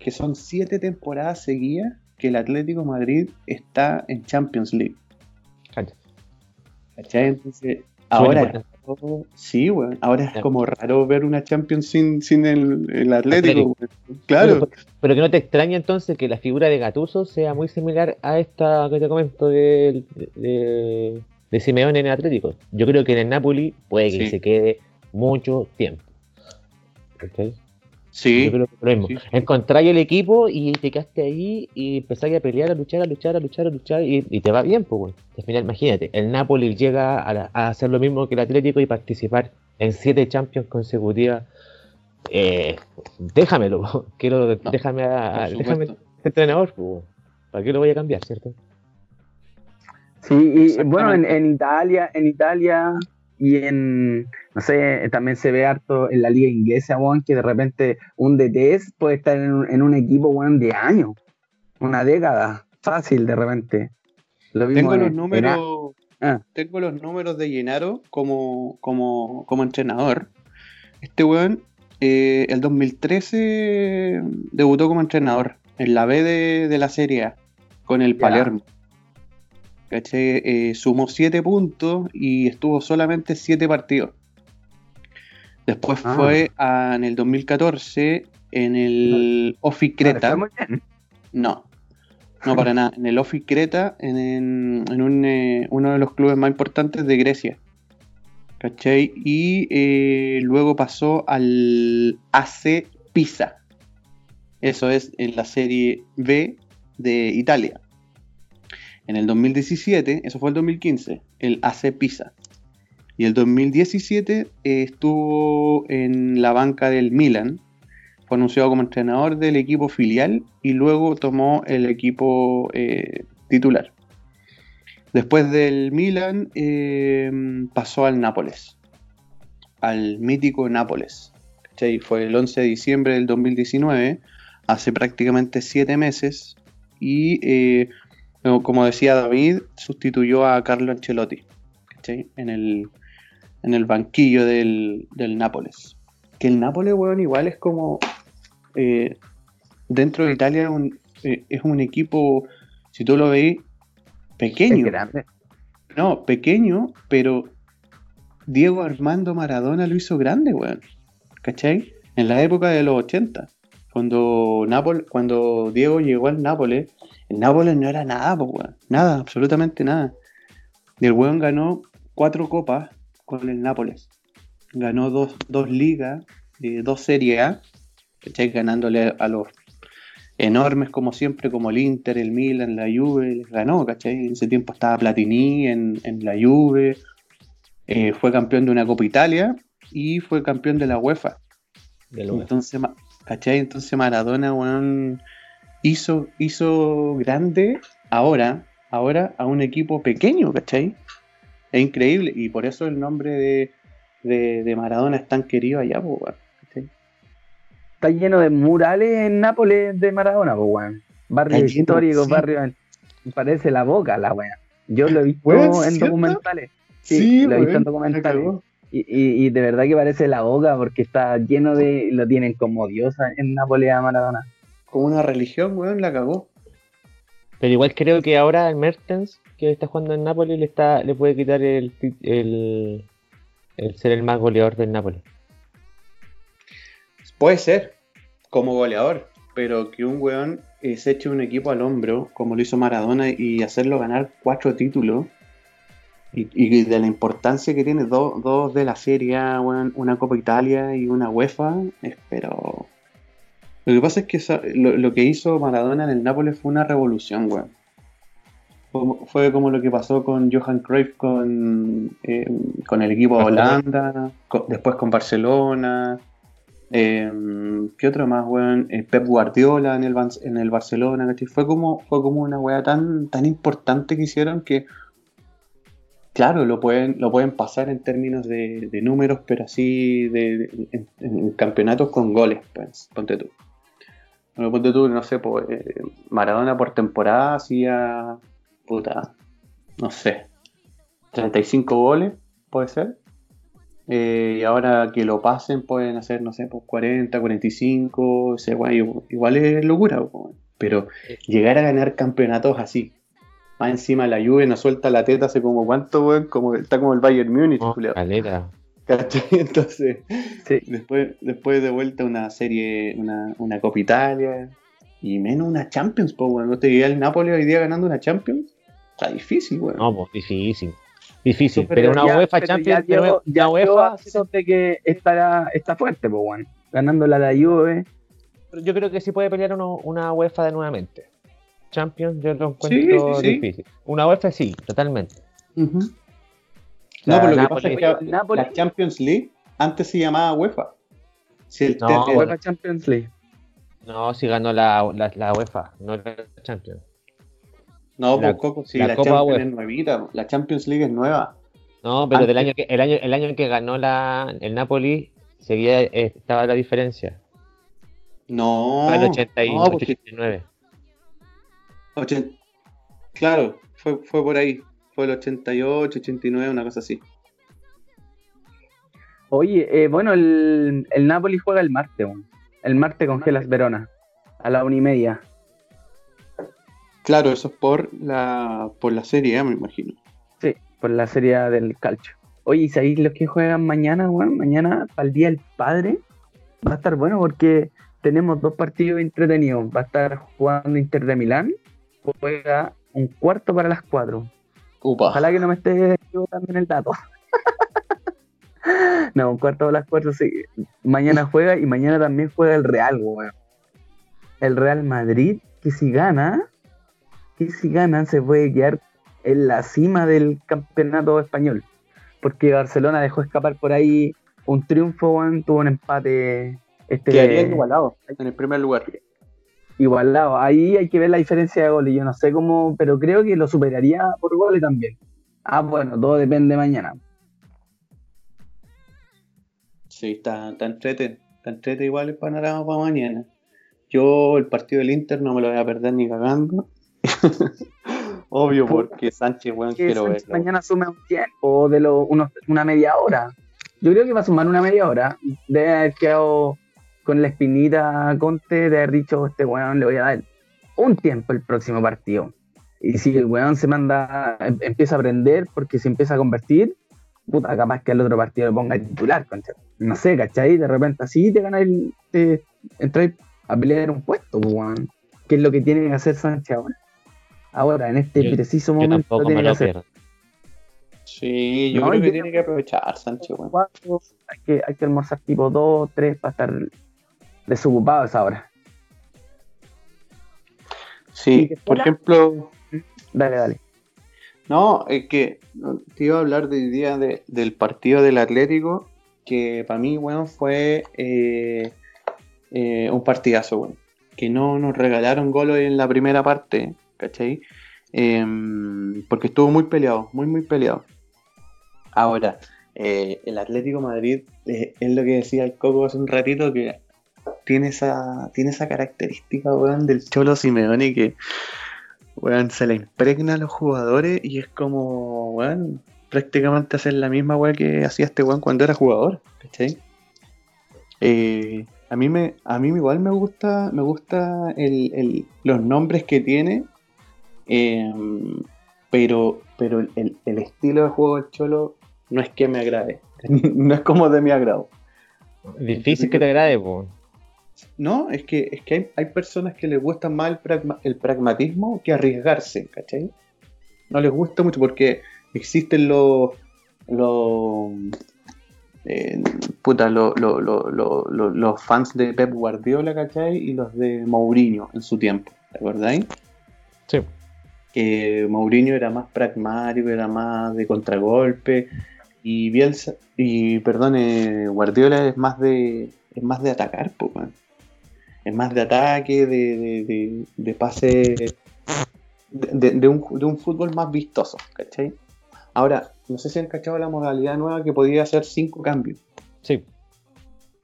que son siete temporadas seguidas que el Atlético Madrid está en Champions League. ¿Cachai? Entonces, ahora, sí, weón, ahora es como raro ver una Champions sin, sin el, Atlético, Claro. Pero, que no te extraña entonces que la figura de Gatuso sea muy similar a esta que te comento de, de, de Simeone en el Atlético. Yo creo que en el Napoli puede que se quede mucho tiempo. ¿Cachai? Sí. Encontráis el equipo y te quedaste ahí y empezáis a pelear, a luchar, a luchar, a luchar, a luchar y, te va bien, pues, Al final, imagínate, el Napoli llega a, hacer lo mismo que el Atlético y participar en siete Champions consecutivas. Eh, déjamelo, quiero, déjame, a, déjame entrenador, ¿para qué lo voy a cambiar, cierto? Sí, y bueno, en, en Italia, en Italia y en, no sé, también se ve harto en la liga inglesa, Juan, que de repente un DT puede estar en un, equipo, Juan, de años, una década, fácil de repente. tengo los números, ah. tengo los números de Llenaro como, como, como entrenador. Este weón, eh, el 2013 debutó como entrenador en la B de, la Serie A con el Palermo. Eh, sumó 7 puntos y estuvo solamente 7 partidos. Después ah. fue en el 2014 en el Ofi Creta. No, no para nada. En el Ofi Creta, en, eh, uno de los clubes más importantes de Grecia. ¿Cachai? Y eh, luego pasó al AC Pisa. Eso es en la Serie B de Italia. En el 2017, eso fue el 2015, el AC Pisa. Y el 2017 eh, estuvo en la banca del Milan. Fue anunciado como entrenador del equipo filial y luego tomó el equipo eh, titular. Después del Milan eh, pasó al Nápoles, al mítico Nápoles. Fue el 11 de diciembre del 2019, hace prácticamente 7 meses. Y como decía David, sustituyó a Carlo Ancelotti en el, en el banquillo del, Nápoles. Que el Nápoles, weón, igual es como. Eh, dentro de Italia eh, es un equipo, si tú lo veis, pequeño. grande. No, pequeño, pero Diego Armando Maradona lo hizo grande, weón. ¿Cachai? En la época de los 80. Cuando, Nápoles, cuando Diego llegó al Nápoles, el Nápoles no era nada, pues, weón. Nada, absolutamente nada. Y el weón ganó cuatro copas con el Nápoles. Ganó dos, dos ligas, eh, dos Serie A, ¿cachai? Ganándole a los enormes como siempre, como el Inter, el Milan, la Juve, les ganó, ¿cachai? En ese tiempo estaba Platini en, la Juve, eh, fue campeón de una Copa Italia y fue campeón de la UEFA. Entonces, ¿cachai? Entonces Maradona, hizo, hizo grande ahora, ahora a un equipo pequeño, ¿cachai? Es increíble y por eso el nombre de, Maradona es tan querido allá, pues, Está lleno de murales en Nápoles de Maradona, pues, weón. Barrios históricos, barrios. Parece la boca, la weón. Yo lo he visto en documentales. Sí, lo he visto en documentales. Y, y, de verdad que parece la boca porque está lleno de. Lo tienen como diosa en Nápoles a Maradona. Como una religión, weón, la cagó. Pero igual creo que ahora el Mertens que está jugando en Nápoles le está le puede quitar el, el, ser el más goleador del Nápoles. Puede ser, como goleador, pero que un weón eh, se eche un equipo al hombro, como lo hizo Maradona, y hacerlo ganar cuatro títulos, y, de la importancia que tiene dos de la Serie una Copa Italia y una UEFA, pero... Lo que pasa es que lo, que hizo Maradona en el Nápoles fue una revolución, weón fue como lo que pasó con Johan Cruyff con, eh, con el equipo de Holanda, después con Barcelona. Eh, ¿Qué otro más, weón? Eh, Pep Guardiola en el, en el Barcelona, Fue como, fue como una weá tan, tan importante que hicieron que claro, lo pueden, lo pueden pasar en términos de, números, pero así de, en, campeonatos con goles, pues, ponte tú. Bueno, ponte tú, no sé, pues, Maradona por temporada hacía, puta, no sé, 35 goles, puede ser. Eh, y ahora que lo pasen pueden hacer, no sé, pues 40, 45, igual es locura, pero llegar a ganar campeonatos así, más encima la lluvia no suelta la teta hace como cuánto, weón, como está como el Bayern Múnich, oh, Entonces, después, después de vuelta una serie, una, una Copa Italia, y menos una Champions, pues, weón. ¿No te diría el Napoli hoy día ganando una Champions? Está difícil, weón. No, pues difícil. Difícil, pero, una UEFA Champions, ya, pero ya UEFA que estará, está fuerte, pues, bueno, ganando la la Juve. Yo creo que sí puede pelear uno, una UEFA de nuevamente. Champions yo lo encuentro difícil. Una UEFA sí, totalmente. No, pero lo que pasa es que la Champions League antes se llamaba UEFA. no, UEFA Champions League. No, si ganó la, la, la UEFA, no la Champions. No, pues Coco, sí, la, Champions es nuevita, la Champions League es nueva. No, pero del año que, el año, el año en que ganó la, el Napoli, seguía, eh, estaba la diferencia. No. El 88, 89. Claro, fue, fue por ahí. Fue el 88, 89, una cosa así. Oye, eh, bueno, el, el Napoli juega el martes, el martes con Gelas Verona, a la una y media. Claro, eso es por la, por la serie me imagino. Sí, por la serie del calcio. Oye, ¿y sabéis los que juegan mañana, weón? Mañana, para el Día del Padre, va a estar bueno porque tenemos dos partidos entretenidos. Va a estar jugando Inter de Milán, juega un cuarto para las cuatro. Ojalá que no me esté también el dato. no, un cuarto para las cuatro, sí. Mañana juega y mañana también juega el Real, weón. El Real Madrid, que si gana, que si ganan se puede quedar en la cima del campeonato español. Porque Barcelona dejó escapar por ahí un triunfo, tuvo un empate. Este, Quedaría igualado en el primer lugar. Igualado. Ahí hay que ver la diferencia de goles. Yo no sé cómo, pero creo que lo superaría por goles también. Ah, bueno, todo depende mañana. Sí, está, está entrete. Está entrete igual el panorama para mañana. Yo el partido del Inter no me lo voy a perder ni cagando. Obvio, porque Sánchez, bueno, quiero verlo. Mañana sume un tiempo de lo, una media hora. Yo creo que va a sumar una media hora. De haber quedado con la espinita Conte, de haber dicho, este weón le voy a dar un tiempo el próximo partido. Y si el weón se manda, em, empieza a aprender porque se empieza a convertir, puta, capaz que el otro partido le ponga titular, No sé, ¿cachai? De repente así te gana el. Te, entras a pelear un puesto, weón. ¿Qué es lo que tiene que hacer Sánchez ahora? ahora, en este preciso momento. tiene que hacer. Sí, yo creo que tiene que aprovechar Sánchez. hay, que, hay que almorzar tipo 2, 3 para estar desocupados ahora. Sí, por ejemplo. Dale, dale. No, es que te iba a hablar del día del partido del Atlético, que para mí, bueno, fue eh, eh, un partidazo, bueno. Que no nos regalaron goles en la primera parte, ¿cachai? Em, porque estuvo muy peleado, muy, muy peleado. Ahora, eh, el Atlético Madrid es lo que decía el Coco hace un ratito, que tiene esa, tiene esa característica, weón, del Cholo Simeone que, weón, se le impregna a los jugadores y es como, weón, prácticamente hacer la misma weón que hacía este weón cuando era jugador, ¿cachai? Eh, a mí me, a mí igual me gusta, me gusta los nombres que tiene Em, pero pero el, estilo de juego del Cholo no es que me agrade. no es como de mi agrado. Difícil que te agrade, No, es que, es que hay, personas que les gusta más el, pragmatismo que arriesgarse, ¿cachai? No les gusta mucho porque existen los. los eh, puta, los fans de Pep Guardiola, ¿cachai? Y los de Mourinho en su tiempo, ¿te acordáis? Sí que Mourinho era más pragmático, era más de contragolpe y Bielsa y perdón, Guardiola es más de es más de atacar, es más de ataque, de, de, pase, de, un, fútbol más vistoso, ¿cachai? Ahora, no sé si han cachado la modalidad nueva que podía hacer cinco cambios. Sí.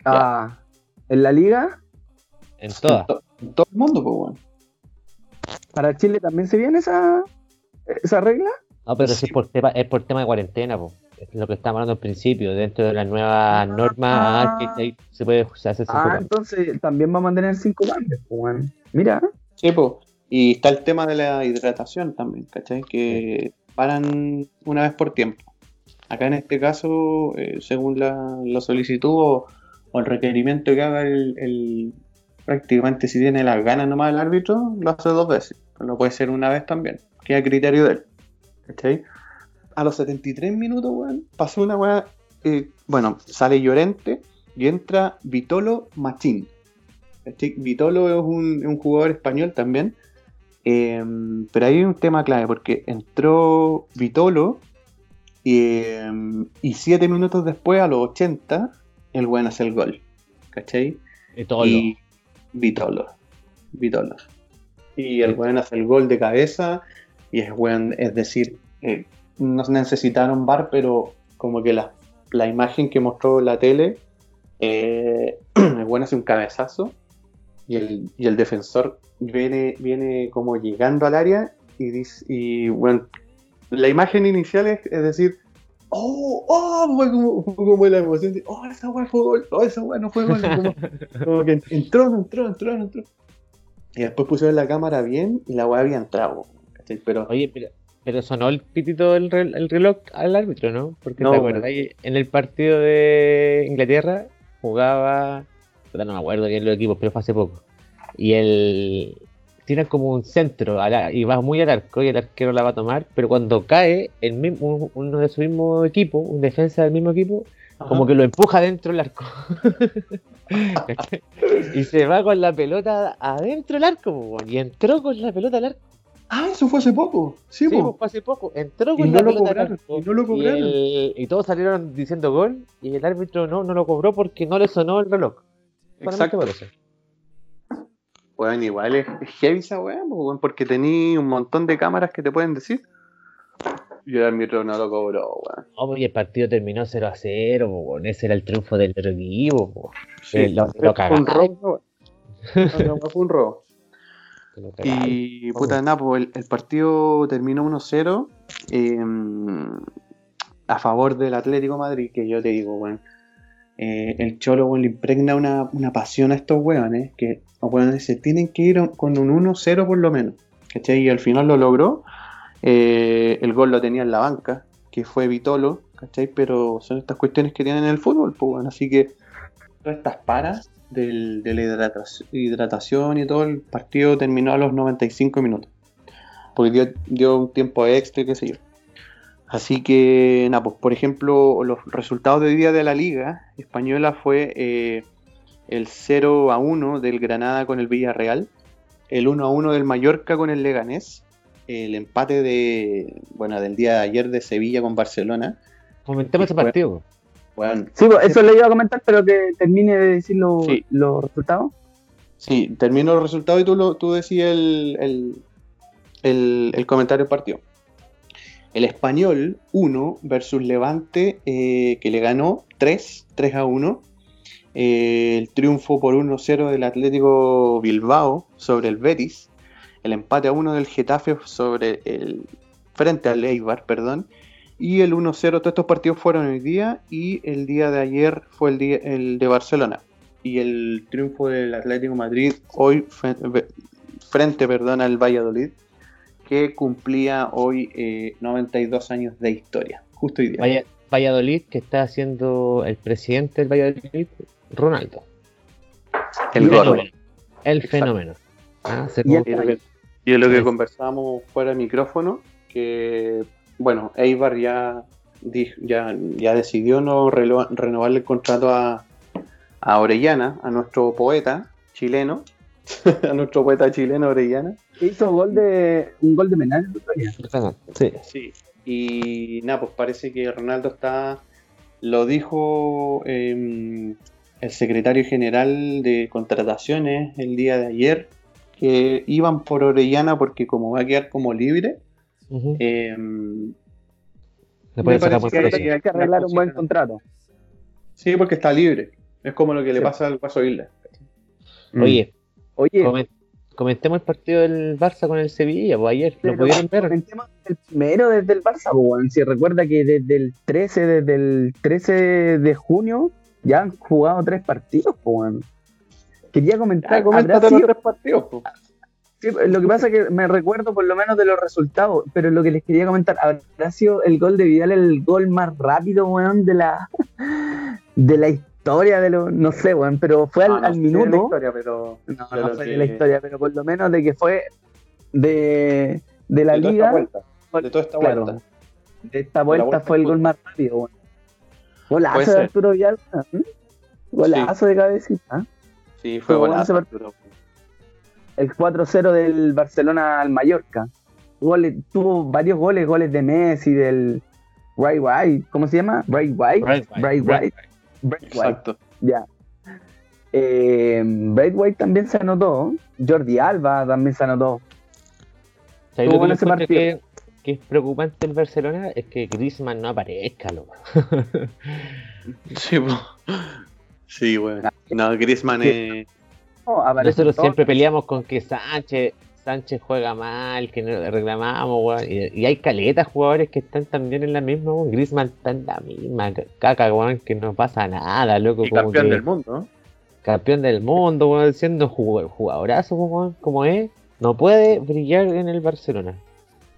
Ah, ¿En la liga? En todas. En, todo el mundo, pues, bueno. ¿Para Chile también se viene esa, esa regla? No, pero sí. es, por tema, es por tema de cuarentena, pues. Lo que estábamos hablando al principio. Dentro de las nuevas normas ah, que se puede hacer cinco Ah, entonces también va a mantener cinco cambios, pues, bueno. Mira. Sí, pues. Y está el tema de la hidratación también, ¿cachai? Que paran una vez por tiempo. Acá en este caso, eh, según la, la solicitud o, el requerimiento que haga el, prácticamente si tiene las ganas nomás el árbitro, lo hace dos veces. Pero puede ser una vez también. Queda a criterio de él. ¿Cachai? A los 73 minutos, weón, pasó una weá. Eh, bueno, sale Llorente y entra Vitolo Machín. Vitolo es un, un jugador español también Em, pero hay un tema clave porque entró Vitolo em, y siete minutos después, a los 80, el buen hace el gol. ¿Cachai? Vitolo. Y Vitolo. Vitolo. Y el buen hace el gol de cabeza y es buen, es decir, eh, no necesitaron bar, pero como que la, la imagen que mostró la tele, eh, el buen hace un cabezazo y el, y el defensor viene, viene como llegando al área y dice, y bueno, la imagen inicial es, decir, oh, oh, fue como, como la emoción de, oh, esa weá fue gol, oh, esa weá no fue gol, como, que entró, no entró, entró, entró. Y después pusieron la cámara bien y la weá había entrado. Pero, Oye, pero, pero sonó el pitito del el reloj al árbitro, ¿no? Porque te acuerdas, en el partido de Inglaterra jugaba, no me acuerdo bien los equipos, pero fue hace poco y el tiene como un centro y va muy al arco y el arquero la va a tomar, pero cuando cae el mismo, uno de su mismo equipo, un defensa del mismo equipo, como que lo empuja dentro del arco. y se va con la pelota adentro del arco, y entró con la pelota al arco. Ah, eso fue hace poco. Sí, sí fue hace poco. Entró con la pelota al arco. Y no lo cobraron. Y, todos salieron diciendo gol y el árbitro no, no lo cobró porque no le sonó el reloj. Exacto. Bueno, igual es, heavy esa weá, porque tenía un montón de cámaras que te pueden decir. Y el árbitro no lo cobró, weón. Oh, porque el partido terminó 0 a 0, weón. Ese era el triunfo del equipo, weón. Sí, lo, lo fue un robo, fue un robo. Y puta, nada, pues el, partido terminó 1-0 em, a favor del Atlético Madrid, que yo te digo, weón. Eh, el Cholo le impregna una, una, pasión a estos weones que se tienen que ir con un 1-0 por lo menos. ¿cachai? Y al final lo logró. Eh, el gol lo tenía en la banca, que fue Vitolo, ¿cachai? Pero son estas cuestiones que tienen en el fútbol, pues bueno, así que todas estas paras de la hidratación, y todo el partido terminó a los 95 minutos. Porque dio, dio un tiempo extra y qué sé yo. Así que, nada, pues por ejemplo, los resultados de hoy día de la liga española fue eh, el 0 a 1 del Granada con el Villarreal, el 1 a 1 del Mallorca con el Leganés, el empate de, bueno, del día de ayer de Sevilla con Barcelona. Comentemos ese partido. Bueno, sí, pues, eso le iba a comentar, pero que termine de decir los resultados. Sí, termino los resultados y tú, lo, tú decías el, el, el comentario del partido. El Español 1 versus Levante, eh, que le ganó 3, 3 a 1. Eh, el triunfo por 1-0 del Atlético Bilbao sobre el Betis. El empate a 1 del Getafe sobre el frente al Eibar, perdón. Y el 1-0, todos estos partidos fueron hoy día y el día de ayer fue el, día, el de Barcelona. Y el triunfo del Atlético Madrid hoy frente, perdón, al Valladolid que cumplía hoy 92 eh, años de historia, justo hoy día. Valladolid, que está haciendo el presidente del Valladolid, Ronaldo. El, fenómeno. El fenómeno. Ah, y, es lo que conversábamos fuera de micrófono, que, bueno, Eibar ya, ya, ya decidió no renovarle el contrato a, a Orellana, a nuestro poeta chileno, a nuestro poeta chileno Orellana. Hizo gol de, un gol de penal Sí. sí. Y nada, pues parece que Ronaldo está. Lo dijo em, el secretario general de contrataciones el día de ayer, que iban por Orellana porque, como va a quedar como libre, em, Después Me de sacar parece buen que. Hay que arreglar un buen contrato. Sí, porque está libre. Es como lo que le pasa al Paso Isla. Oye, Oye, comen- comentemos el partido del Barça con el Sevilla, pues ayer, ¿lo pudieron ver? comentemos el primero desde el Barça, pues. Si recuerda que desde el 13, desde el 13 de junio, ya han jugado tres partidos, pues. Quería comentar, Ah, ¿habrá coméntate los sido- tres partidos. po. Sí, lo que pasa es que me recuerdo por lo menos de los resultados, pero lo que les quería comentar, ¿habrá sido el gol de Vidal el gol más rápido, weón, de la de la historia de lo, no sé, weón, pero fue al, Ah, no al sé de la minuto, historia, pero no, no fue que- de la historia, pero por lo menos de que fue de, de la de liga, vuelta. De toda esta claro, vuelta. de esta vuelta, vuelta fue el gol más rápido, weón. Golazo de. Arturo Vidal, ¿eh? golazo de cabecita, ¿eh? Sí, Fue fue bueno golazo. partido. El 4-0 del Barcelona al Mallorca. Goles, tuvo varios goles, goles de Messi, del Bright White, ¿cómo se llama? Bright White. Bright White, Bright Bright White. Exacto. ya. Eh, Bright White también se anotó. Jordi Alba también se anotó. ¿Sabes Estuvo lo que ese partido. que, que es preocupante el Barcelona? Es que Griezmann no aparezca, loco. Sí, po. sí, bueno. No, Griezmann es. No, Nosotros todo. siempre peleamos con que Sánchez, Sánchez juega mal, que no reclamamos, weón. Y, y hay caletas jugadores que están también en la misma, weón. Griezmann está en la misma, caca, weón, que no pasa nada, loco. Y como campeón que- del mundo, ¿no? campeón del mundo, weón, siendo jugador, jugadorazo, weón, como es, no puede brillar en el Barcelona.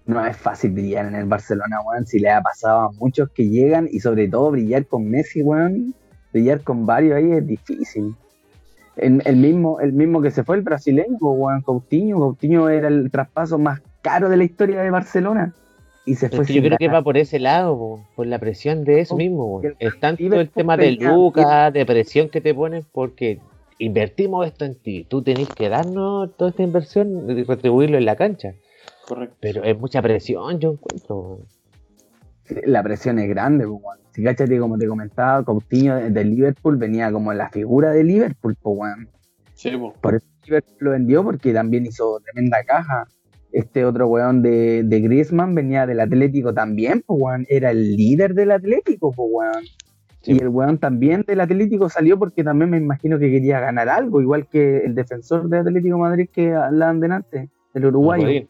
No es fácil brillar en el Barcelona, weón. Si le ha pasado a muchos que llegan y sobre todo brillar con Messi, weón. Brillar con varios ahí es difícil. El, el mismo, el mismo que se fue el brasileño, weón, Coutinho. Coutinho era el traspaso más caro de la historia de Barcelona. Y se fue es que yo creo que va por ese lado, po, por la presión de eso Oh, mismo. el Es tanto el tema de Lucas, de presión que te ponen, porque invertimos esto en ti. Tú tenés que darnos toda esta inversión y retribuirlo en la cancha. Correcto. Pero es mucha presión, yo encuentro. La presión es grande, pues. Si cachate, como te comentaba, Coutinho de, de Liverpool venía como la figura de Liverpool, pues, weón. Sí, po. Por eso Liverpool lo vendió, porque también hizo tremenda caja. Este otro weón de, de Griezmann venía del Atlético también, pues weón. Era el líder del Atlético, pues weón. Sí. Y el weón también del Atlético salió porque también me imagino que quería ganar algo, igual que el defensor de Atlético Madrid que hablaban delante, el uruguayo. Godín.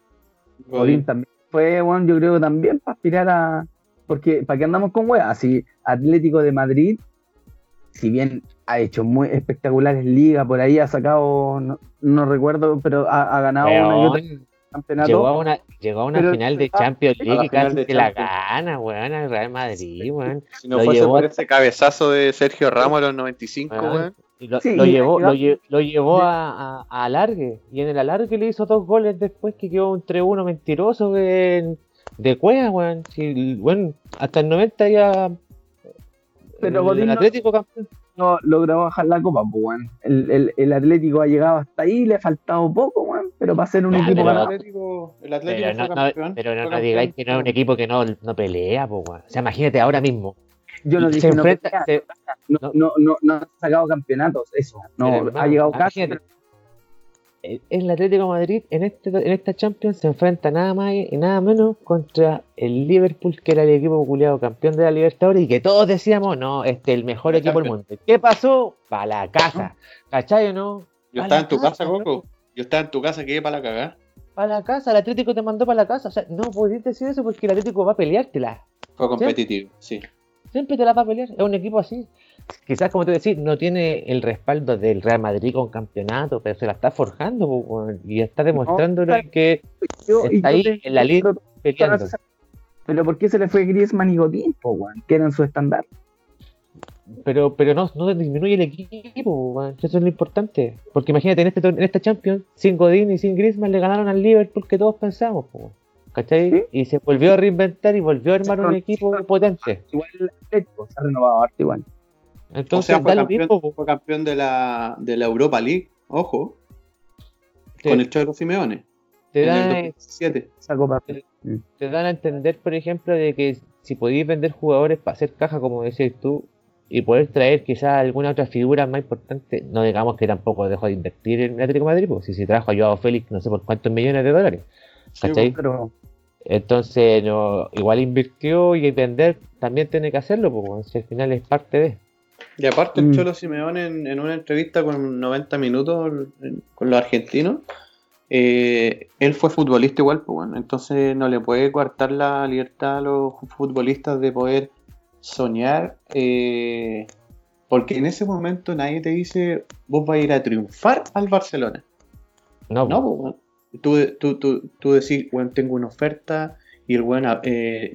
Godín también fue, weón, yo creo que también para aspirar a. Porque, ¿para qué andamos con weas? Así, Atlético de Madrid, si bien ha hecho muy espectaculares ligas, por ahí ha sacado, no, no recuerdo, pero ha, ha ganado una y otra campeonato. Llegó a una, llegó a una Pero- final de Champions League y casi que la gana, weón, al Real Madrid, weón. Si no Lo fuese llevó por a- ese cabezazo de Sergio Ramos a los 95, Weón. weón. Y lo, Sí, lo llevó, lo, lle- lo llevó a, a, a alargue. Y en el alargue le hizo dos goles después que quedó un 3-1 mentiroso de, de Cueva, weón. Si, bueno, hasta el 90 ya. Pero el, Godín no- Atlético campeón. no logró bajar la copa, pues, weón. El, el, el Atlético ha llegado hasta ahí, le ha faltado poco, weón, pero para ser un equipo pero-. Atlético, el Atlético Pero no, fue no- campeón. pero no, fue no digáis que no es un campeón. equipo que no, no pelea, po, weón. O sea, imagínate ahora mismo. Yo no se dije no, enfrenta. se- no, no. no, no, no ha sacado campeonatos, eso. No, Pero, ha llegado casi. Imagínate. el Atlético de Madrid en, este, en esta Champions se enfrenta nada más y nada menos contra el Liverpool, que era el equipo culiado campeón de la Libertadores, y que todos decíamos, no, este es el mejor equipo del mundo. ¿Qué pasó? Para la casa. ¿Cachai o no? Yo estaba en tu casa. Coco. Yo estaba en tu casa, quedé para la cagada. Para la casa, el Atlético te mandó para la casa. O sea, no podías decir eso porque el Atlético va a peleártela. Fue competitivo, sí. Siempre te la va a pelear. Es un equipo así. Quizás, como te decís, no tiene el respaldo del Real Madrid con campeonato, pero se la está forjando y está demostrando claro. que Yo- está ahí te- en la línea pero- peleando. Pero ¿por qué se le fue Griezmann y Godín? Que eran su estándar. Pero, pero no, no disminuye el equipo, eso es lo importante. Porque imagínate, en, este, en esta Champions, sin Godín y sin Griezmann le ganaron al Liverpool que todos pensamos, po, ¿cachai? Sí. Y se volvió a reinventar y volvió a armar un equipo potente. Igual el Atlético se ha renovado harto igual. O Entonces, sea, fue campeón, mismo, po. fue campeón de la, de la Europa League, ojo, Te- con el Cholo Simeone, te en el da, 2017. Esa copa. te dan a entender, por ejemplo, de que si podéis vender jugadores para hacer caja, como decías tú, y poder traer quizás alguna otra figura más importante, no digamos que tampoco dejó de invertir en el Atlético de Madrid, pues si se trajo a Joao Félix no sé por cuántos millones de dólares. Sí, ¿Cachai? Pero Entonces, no, igual invirtió y vender también tiene que hacerlo, porque si al final es parte de. Y aparte, el Mm. Cholo Simeone en, en una entrevista con 90 minutos con los argentinos, eh, él fue futbolista igual, pues bueno, entonces no le puede coartar la libertad a los futbolistas de poder soñar, eh, porque en ese momento nadie te dice, vos vas a ir a triunfar al Barcelona. No, No, pues, weón. Tú, tú, tú, tú decís, bueno, tengo una oferta y el bueno, eh,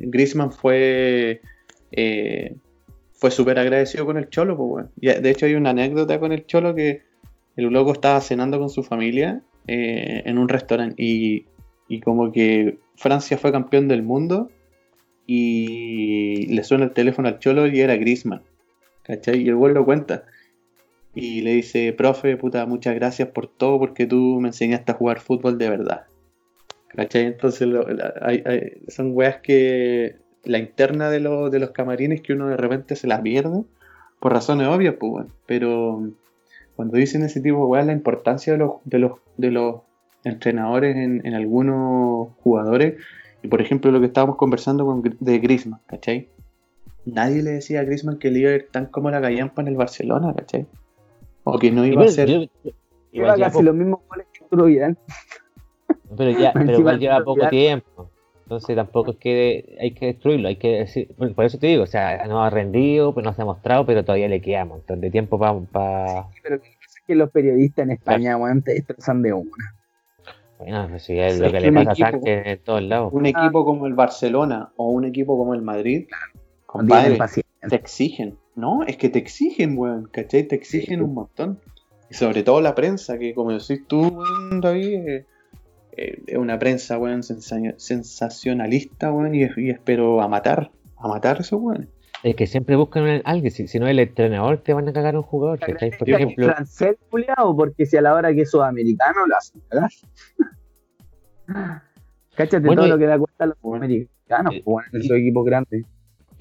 fue eh, fue súper agradecido con el Cholo, pues. Y, de hecho hay una anécdota con el Cholo que el loco estaba cenando con su familia eh, en un restaurante y, y como que Francia fue campeón del mundo y le suena el teléfono al Cholo y era Griezmann, ¿cachai? Y el güey lo cuenta. Y le dice, profe, puta, muchas gracias por todo porque tú me enseñaste a jugar fútbol de verdad. ¿Cachai? Entonces lo- hay- hay- son weas que la interna de, los de los camarines que uno de repente se las pierde por razones obvias, pues. Pero cuando dicen ese tipo de weas, la importancia de los, de los, de los entrenadores en, en algunos jugadores, y por ejemplo lo que estábamos conversando con, de Griezmann, ¿cachai? Nadie le decía a Griezmann que le iba a ir tan como la gallampa en el Barcelona, ¿cachai? O que no iba a pero, ser... yo- Lleva igual lleva casi poco- los mismos goles que Arturo Vidal. pero, ya, pero igual lleva poco tiempo. Entonces tampoco es que hay que destruirlo, hay que decir, bueno, por eso te digo, o sea, no ha rendido, pues no se ha mostrado, pero todavía le queda un montón de tiempo para... Pero lo que pasa es que los periodistas en España, weón, te destrozan de una. Bueno, pues sí, es Sí, lo es que que le pasa a equipo- Sánchez en todos lados. un equipo como el Barcelona o un equipo como el Madrid, No compadre, paciencia. te exigen. No, es que te exigen, weón, ¿cachai? Te exigen Sí. un montón. Y sobre todo la prensa, que como decís tú, weón, David, eh, eh, es una prensa, weón, sensa- sensacionalista, weón, y, y espero a matar, a matar a esos weones. Es que siempre buscan a alguien, si, si no el entrenador te van a cagar un jugador, ¿cachai? Por ejemplo, francés, culiao, porque si a la hora que es sudamericano lo hacen cagar. Cáchate Bueno, todo y- lo que da cuenta a los Bueno. pues, bueno, en y- su equipo grande.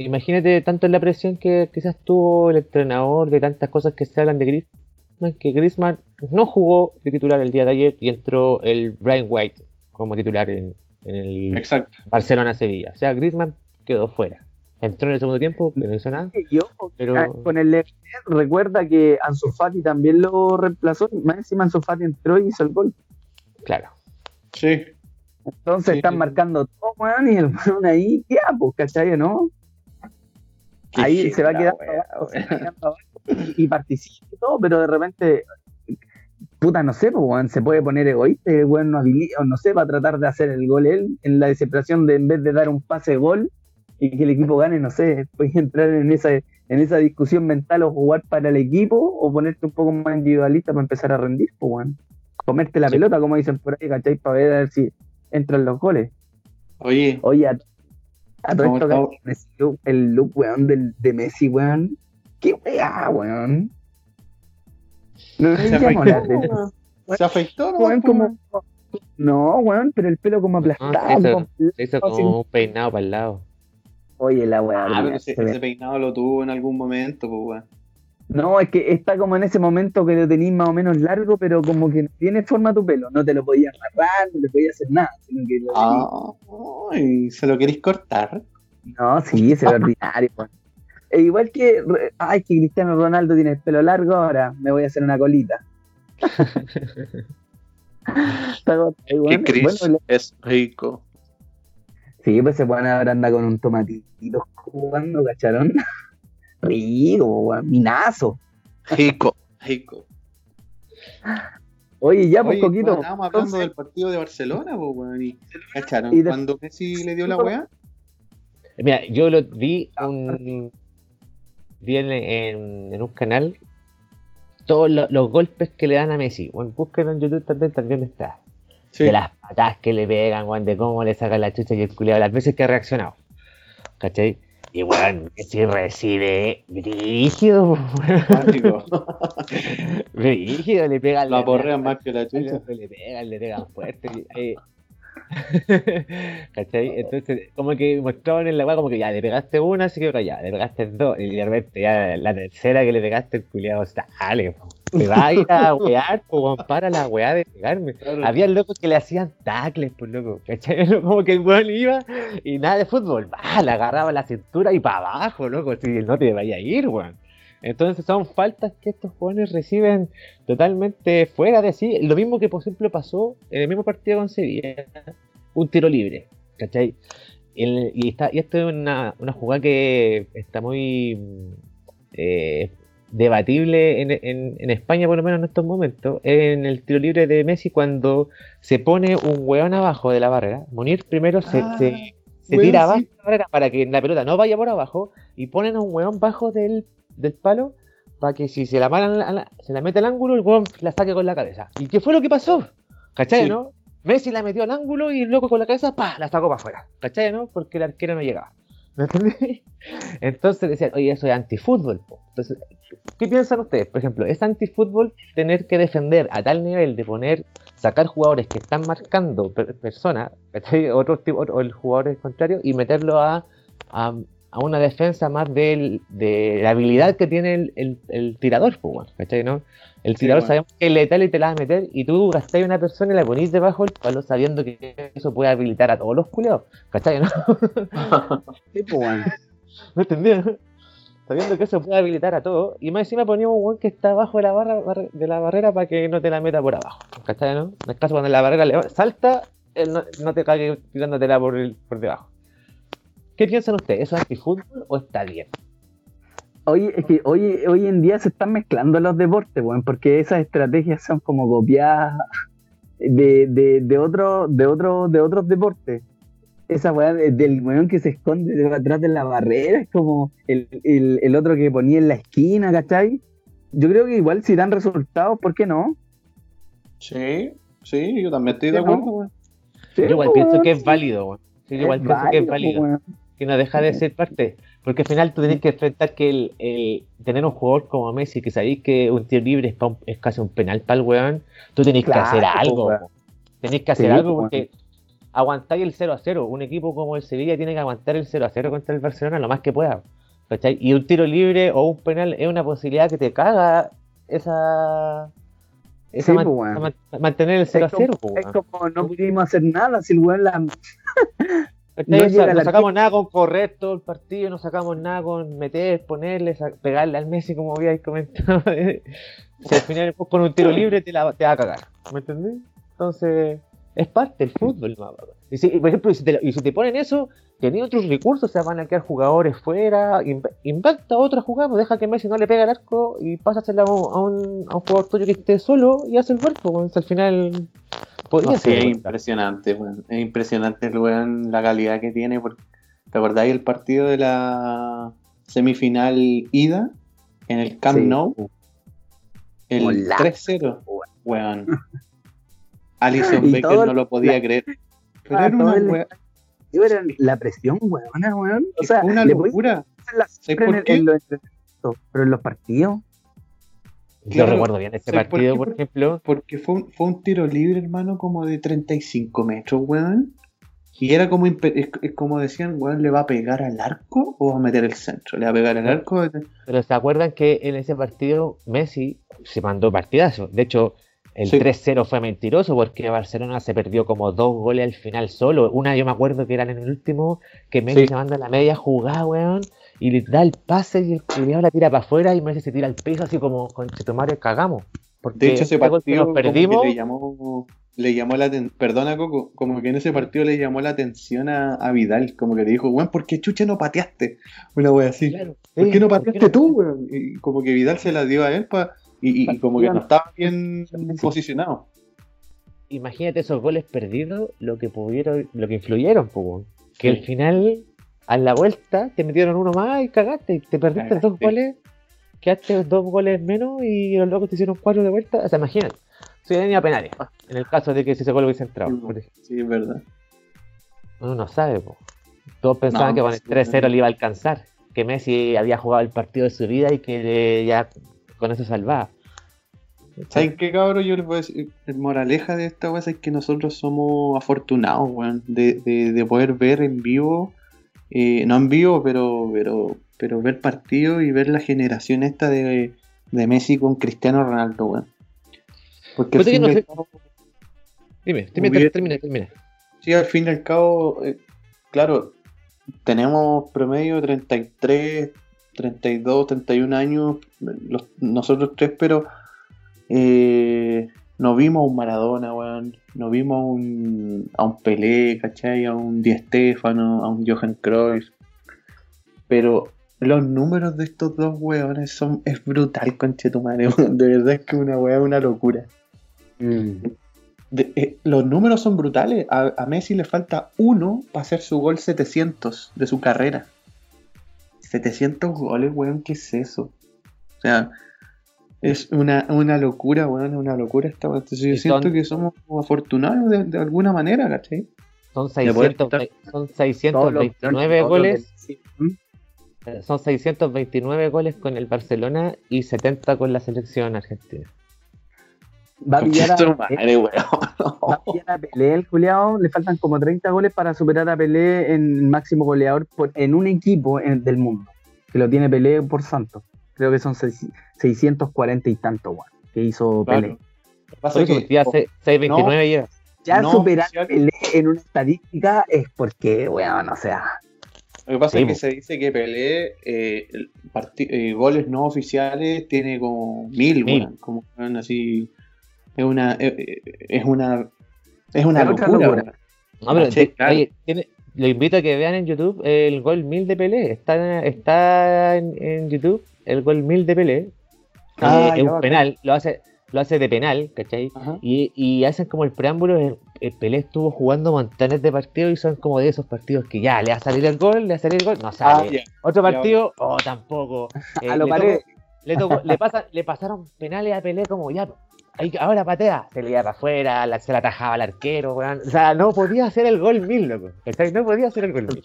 Imagínate tanto en la presión que quizás tuvo el entrenador de tantas cosas que se hablan de Griezmann, que Griezmann no jugó de titular el día de ayer y entró el Brian White como titular en, en el. Barcelona-Sevilla. O sea, Griezmann quedó fuera. Entró en el segundo tiempo, pero no hizo nada. Pero- ah, con el recuerda que Ansu Fati también lo reemplazó, más encima Ansu Fati entró y hizo el gol. Claro. Sí. Entonces Sí. están marcando todo, weón, y el weón ahí queda, pues, ¿cachai o no? Ahí se va quedando weón. abajo, se va quedando abajo y, y participa y todo, pero de repente, puta, no sé, pues, se puede poner egoísta, el weón no no sé, va a tratar de hacer el gol él, en la desesperación de en vez de dar un pase de gol y que el equipo gane, no sé, puedes entrar en esa, en esa discusión mental o jugar para el equipo o ponerte un poco más individualista para empezar a rendir, pues. Comerte la Sí. pelota, como dicen por ahí, ¿cachai? Para ver a ver si entran los goles. Oye, Oye, a, a todo el look, weón, del, de Messi, weón. Qué weá, weón. No se weón. Se afeitó, Weón, weón, como... No, weón, pero el pelo como aplastado. Ah, se hizo- completo, Se hizo como un peinado para el lado. Oye, la weá. Ah, pero ese peinado lo tuvo en algún momento, pues, weón. No, es que está como en ese momento que lo tenís más o menos largo, pero como que no tiene forma tu pelo. No te lo podías amarrar, no te podías hacer nada. Sino que lo Ah, y se lo queréis cortar. No, sí, ve ordinario. weón. E igual que, ay, que Cristiano Ronaldo tiene el pelo largo, ahora me voy a hacer una colita. Weón, Chris bueno, es rico. sí, pues se pueden ahora anda con un tomatito jugando, ¿cacharon? Weón, minazo. Rico, rico. Oye, ya, pues, Oye, Coquito. weón, estábamos hablando entonces- del partido de Barcelona, pues, weón. Y, ¿cacharon? Y de- Cuando Messi le dio la weá, Mira, yo lo vi un vi en, en- en un canal todos lo- los golpes que le dan a Messi. Bueno, búsquenlo en YouTube también, también está. sí. De las patadas que le pegan, weón, de cómo le sacan la chucha y el culiado, las veces que ha reaccionado. ¿Cachai? Y weón, Messi recibe brígido, brígido, le pegan La le- porrean más que la chucha. le pegan, le pegan fuerte. eh. ¿Cachai? Entonces, como que mostraban en la weá como que ya le pegaste una, así que ya, le pegaste dos, y de repente ya la tercera que le pegaste el culiado sale. po. Me va a ir a wear, o para la weá de pegarme. Había locos que le hacían tacles, pues loco, ¿cachai? Como que el weón iba y nada de fútbol, va, le agarraba la cintura y para abajo, loco, si no te vaya a ir, weón. Entonces son faltas que estos jóvenes reciben totalmente fuera de sí. Lo mismo que por ejemplo pasó en el mismo partido con Sevilla, un tiro libre, ¿cachai? y, está, y esto es una, una jugada que está muy eh, debatible en, en, España, por lo menos en estos momentos, en el tiro libre de Messi cuando se pone un hueón abajo de la barrera. Munir primero se, ah, tira abajo de la barrera para que la pelota no vaya por abajo y ponen un hueón bajo del del palo para que si se la, se la mete al ángulo, el weón la saque con la cabeza. ¿Y qué fue lo que pasó? ¿Cachai, no? Messi la metió al ángulo y el loco con la cabeza, pa, la sacó para afuera. ¿Cachai, no? Porque el arquero no llegaba. ¿Me entendés? Entonces decían, oye, eso es antifútbol. Entonces, ¿qué piensan ustedes? Por ejemplo, ¿es antifútbol tener que defender a tal nivel de poner, sacar jugadores que están marcando personas, otro tipo, o el jugador contrario, y meterlo a a una defensa más de, la habilidad que tiene el, tirador, pues, ¿cachai? ¿no? El tirador sabemos que es letal y te la vas a meter y tú gastáis una persona y la ponís debajo del palo sabiendo que eso puede habilitar a todos los culeados, ¿cachai? ¿no? sí, pues, ¿No entendí? Sabiendo que eso puede habilitar a todos y más encima poníamos un que está abajo de la, barra, de la barrera para que no te la meta por abajo, ¿cachai? ¿no? En el caso cuando la barrera salta, él no, te cae tirándotela por, por debajo. ¿Qué piensan ustedes? ¿Eso es antifútbol o está bien? Que hoy, hoy en día se están mezclando los deportes, bueno, porque esas estrategias son como copiadas de, de, de, otro, de, otro, de otros deportes. Esa weá del weón que se esconde detrás de la barrera, es como el, el, otro que ponía en la esquina, ¿cachai? Yo creo que igual si dan resultados, ¿por qué no? Sí, sí, yo también estoy de acuerdo, yo igual pienso que es válido, weón. Sí, igual pienso que es válido que no deja de ser parte. Porque al final tú tenés que enfrentar que el, tener un jugador como Messi, que sabéis que un tiro libre es, casi un penal para el weón, tú tenés que hacer algo. Tenés que hacer algo porque aguantáis el 0 a 0. Un equipo como el Sevilla tiene que aguantar el 0 a 0 contra el Barcelona lo más que pueda. Y un tiro libre o un penal es una posibilidad que te caga esa. esa mantener el 0 a 0. es como no pudimos hacer nada si el weón la. No, sacamos nada con correr todo el partido, no sacamos nada con meter, ponerle, pegarle al Messi, como habíais comentado. si al final con un tiro libre te, la, te va a cagar. ¿Me entendés? Entonces, es parte del fútbol. Y si, por ejemplo, y si, te, y si te ponen eso, tenés otros recursos, se van a quedar jugadores fuera, impacta otra jugada, pues deja que Messi no le pega el arco y pásasela a un, a un, jugador tuyo que esté solo y hace el cuerpo. Pues, al final sí, es impresionante, Es impresionante la calidad que tiene. Porque, ¿Te acordáis el partido de la semifinal ida en el Camp Nou? El 3-0. Weón. Alison Becker no lo podía creer. Pero ah, era una Era la presión, weón, O sea, una locura. pero en los partidos yo recuerdo bien ese partido, por, ejemplo. Porque fue un, fue un tiro libre, hermano, como de 35 metros, weón. Y era como, es, como decían, weón, ¿le va a pegar al arco o va a meter el centro? ¿Le va a pegar al arco? Pero se acuerdan que en ese partido Messi se mandó partidazo. De hecho, el 3-0 fue mentiroso porque Barcelona se perdió como dos goles al final solo. Una yo me acuerdo que era en el último, que Messi se manda la media jugada, weón y le da el pase y el culiado la tira para afuera y Messi se tira al piso así como con Chetumare cagamos. Porque de hecho ese partido nos perdimos. le llamó, le llamó la perdona Coco, como que en ese partido le llamó la atención a, Vidal, como que le dijo, weón, ¿por qué chucha no pateaste? Una wea así. ¿Por qué no pateaste tú, weón? Y como que Vidal se la dio a él pa, y, como que no estaba bien posicionado. Imagínate esos goles perdidos, lo que pudieron, lo que influyeron, pues, que al final a la vuelta te metieron uno más y cagaste, y te perdiste dos goles, quedaste dos goles menos y los locos te hicieron cuatro de vuelta. O sea, imagínate, se venía a penales, en el caso de que ese gol hubiese entrado. Sí, es verdad. Uno no sabe, po. todos pensaban que con el 3-0 le iba a alcanzar, que Messi había jugado el partido de su vida y que ya con eso salvaba. ¿Saben qué, cabrón? Yo les voy a decir, el moraleja de esta weá es que nosotros somos afortunados, weón, de, de, de, poder ver en vivo no en vivo, pero, pero, pero ver partidos y ver la generación esta de, de Messi con Cristiano Ronaldo, weón. Porque al fin no sé- cabo- Dime, Hubiera- termina, termina. Sí, al fin y al cabo, eh, claro, tenemos promedio 33, 32, 31 años, los- nosotros tres, pero eh, no vimos a un Maradona, weón, no vimos a un, a un Pelé, ¿cachai? A un Di Stéfano, a un Johan Cruyff, pero los números de estos dos weones son, es brutal, conchetumare, weón, de verdad es que una weá es una locura. De- eh, los números son brutales. A, a Messi le falta uno para hacer su gol 700 de su carrera. 700 goles, weón, ¿qué es eso? O sea, es una, una locura, weón, es una locura esta weón. Entonces yo siento son- que somos afortunados de, de alguna manera, ¿cachai? Son Le puedes 600, quitar- son Todos los- 629 todos los goles. Son 629 goles con el Barcelona y 70 con la selección argentina. Va a pillar a, va madre, weón. a pillar a Pelé, el culiao. Le faltan como 30 goles para superar a Pelé en máximo goleador por- en un equipo en- del mundo. Que lo tiene Pelé por santo. Creo que son seis- 640 y tanto, weón. Que hizo Claro. Pelé. Pasa que- ya se- 629 lleva. Ya No superar a. Pelé en una estadística es porque, weón, o sea. Lo que pasa Sí, es que se dice que Pelé, eh, eh, goles no oficiales, tiene como mil, Mil. weón, como así. Es una. eh, eh, Es una. Es una Es otra locura, locura. No, pero Sí, te- claro. oye, tiene- lo invito a que vean en YouTube el gol 1000 de Pelé. Está, está en, en YouTube el gol 1000 de Pelé. Ah, Eh, es un penal, lo hace, lo hace de penal, ¿cachai? Y, y hacen como el preámbulo, el, el Pelé estuvo jugando montones de partidos y son como de esos partidos que ya, le va a salir el gol, le va a salir el gol, no Ah, sale. ya. Otro partido, oh, tampoco. Eh, A lo le, le, tocó- le, pasa- le pasaron penales a Pelé como ya, ahí- ahora patea, se le iba para afuera, la- se la atajaba al arquero, weón. O sea, no podía hacer el gol mil, loco. ¿cachai? No podía hacer el gol mil.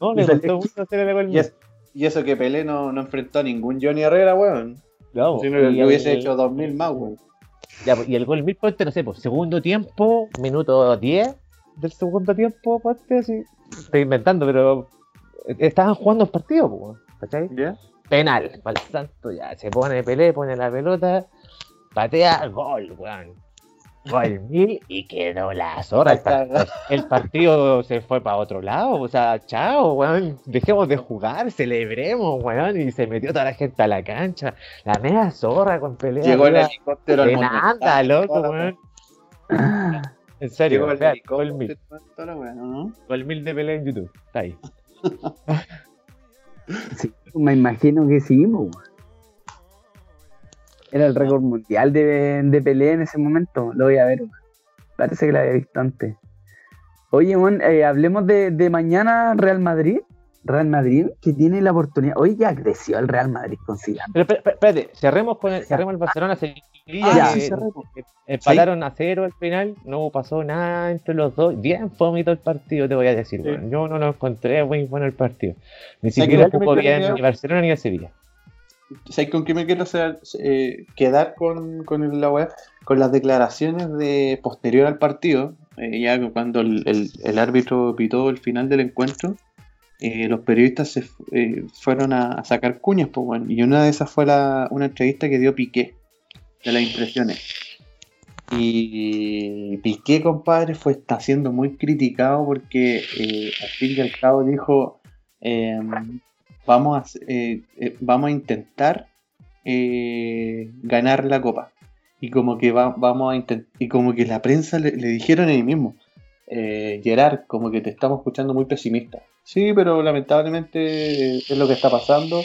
No, le costó mucho hacer el gol Y, mil. es- y eso que Pelé no, no enfrentó a ningún Johnny Herrera, weón. No, Si no, le el- hubiese hecho 2000 más, weón. Ya, pues, y el gol mil, ponte, no sé, pues, segundo tiempo, minuto 10 del segundo tiempo, ponte, así. Estoy inventando, pero estaban jugando el partido, pues, weón, ¿cachai? ¿Ya? Penal, para el santo, ya, se pone Pelé, pone la pelota, patea, gol, weón. Gol mil y quedó la zorra. El, par- el partido se fue para otro lado, o sea, chao, weón. Dejemos de jugar, celebremos, weón. Y se metió toda la gente a la cancha. La media zorra con pelea. Llegó el helicóptero al De nada, loco, weón. En serio, Llegó el gol mil. Gol mil de pelea en YouTube. Está ahí. Sí, me imagino que sí, po, weón. Era el récord mundial de, de Pelé en ese momento. Lo voy a ver. Parece que lo había visto antes. Oye, weón, eh, hablemos de, de mañana Real Madrid. Real Madrid que tiene la oportunidad. Hoy ya creció el Real Madrid con Zidane. Pero espé- espé- espérate, cerremos con el, cerremos el Barcelona Sevilla. Ah, que- sí, cerremos. que empataron a cero al final, no pasó nada entre los dos. Bien fomito el partido, te voy a decir. Sí. weón. Yo no lo encontré muy bueno el partido. Ni ¿Sabes siquiera jugó bien ni Barcelona ni el Sevilla. ¿Sabes con qué me quiero eh, quedar con, con la web? Con las declaraciones de posterior al partido, eh, ya cuando el, el- árbitro pitó el final del encuentro, eh, los periodistas se eh, fueron a, sacar cuñas, pues, bueno, y una de esas fue la, una entrevista que dio Piqué, de las impresiones. Y Piqué, compadre, fue, está siendo muy criticado porque al fin y al cabo dijo, em, vamos a, eh, eh, vamos a intentar eh, ganar la copa. Y como que va- vamos a intentar, y como que la prensa le, le dijeron ahí mismo, eh, Gerard, como que te estamos escuchando muy pesimista. Sí, pero lamentablemente es lo que está pasando.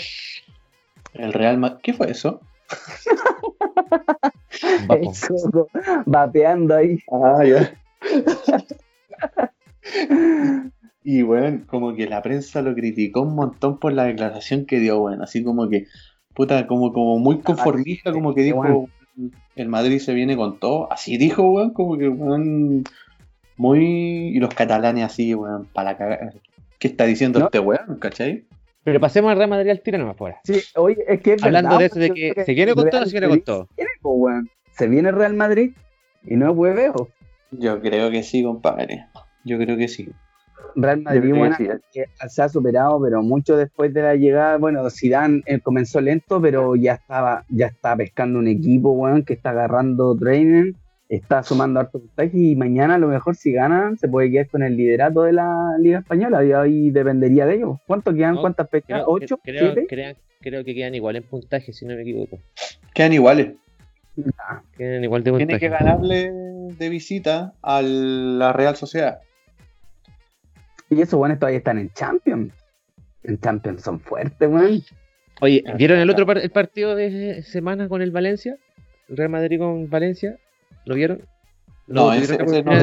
El Real Madrid, ¿qué fue eso? Vamos. El Coco vapeando ahí. Ah, ya. y bueno, como que la prensa lo criticó un montón por la declaración que dio, bueno, así como que, puta, como, como muy conformista, como que dijo, Bueno. el Madrid se viene con todo, así dijo, weón, como que, weón, muy... Y los catalanes así, weón, para la cagada. ¿Qué está diciendo No. este weón, cachai? Pero pasemos al Real Madrid al tiro nomás fuera. Sí, oye, es que es Hablando verdad, de eso, de yo que creo se viene con todo o se viene con todo. viene, po, weón. Se viene Real Madrid y no es hueveo. Yo creo que sí, compadre. Yo creo que sí. Real Madrid se ha superado, pero mucho después de la llegada, bueno, Zidane eh, comenzó lento, pero ya estaba, ya está pescando un equipo, weón, que está agarrando training, está sumando harto puntaje y mañana a lo mejor si ganan se puede quedar con el liderato de la Liga Española y ahí dependería de ellos. ¿Cuánto quedan? ¿Cuántas fechas? ¿Ocho? Creo, creo, que quedan igual en puntaje, si no me equivoco. Quedan iguales. Ah. quedan igual de puntaje. Tiene que ganarle de visita a la Real Sociedad. Y esos buenos todavía están en Champions. En Champions son fuertes, weón. Oye, ¿vieron el otro el partido de semana con el Valencia? El Real Madrid con Valencia. ¿Lo vieron? No, ese, no.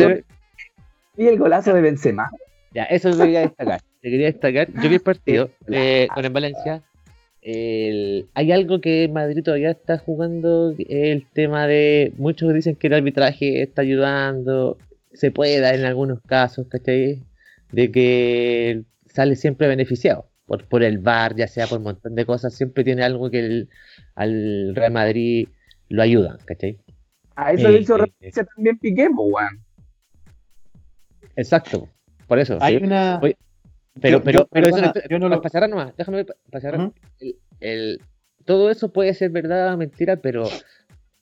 Y el golazo de Benzema. Ya, eso lo quería destacar. Te quería destacar. Yo vi el partido eh, con el Valencia. hay algo que Madrid todavía está jugando, el tema de, muchos dicen que el arbitraje está ayudando, se puede dar en algunos casos, ¿cachai? De que sale siempre beneficiado por, por el VAR, ya sea por un montón de cosas, siempre tiene algo que el, al Real Madrid lo ayuda, ¿cachai? A eso le hizo referencia también Piqué, weón. Exacto, por eso. Hay una... pero, pero, pero eso yo no lo... pasará nomás, déjame pasar. el, todo eso puede ser verdad o mentira, pero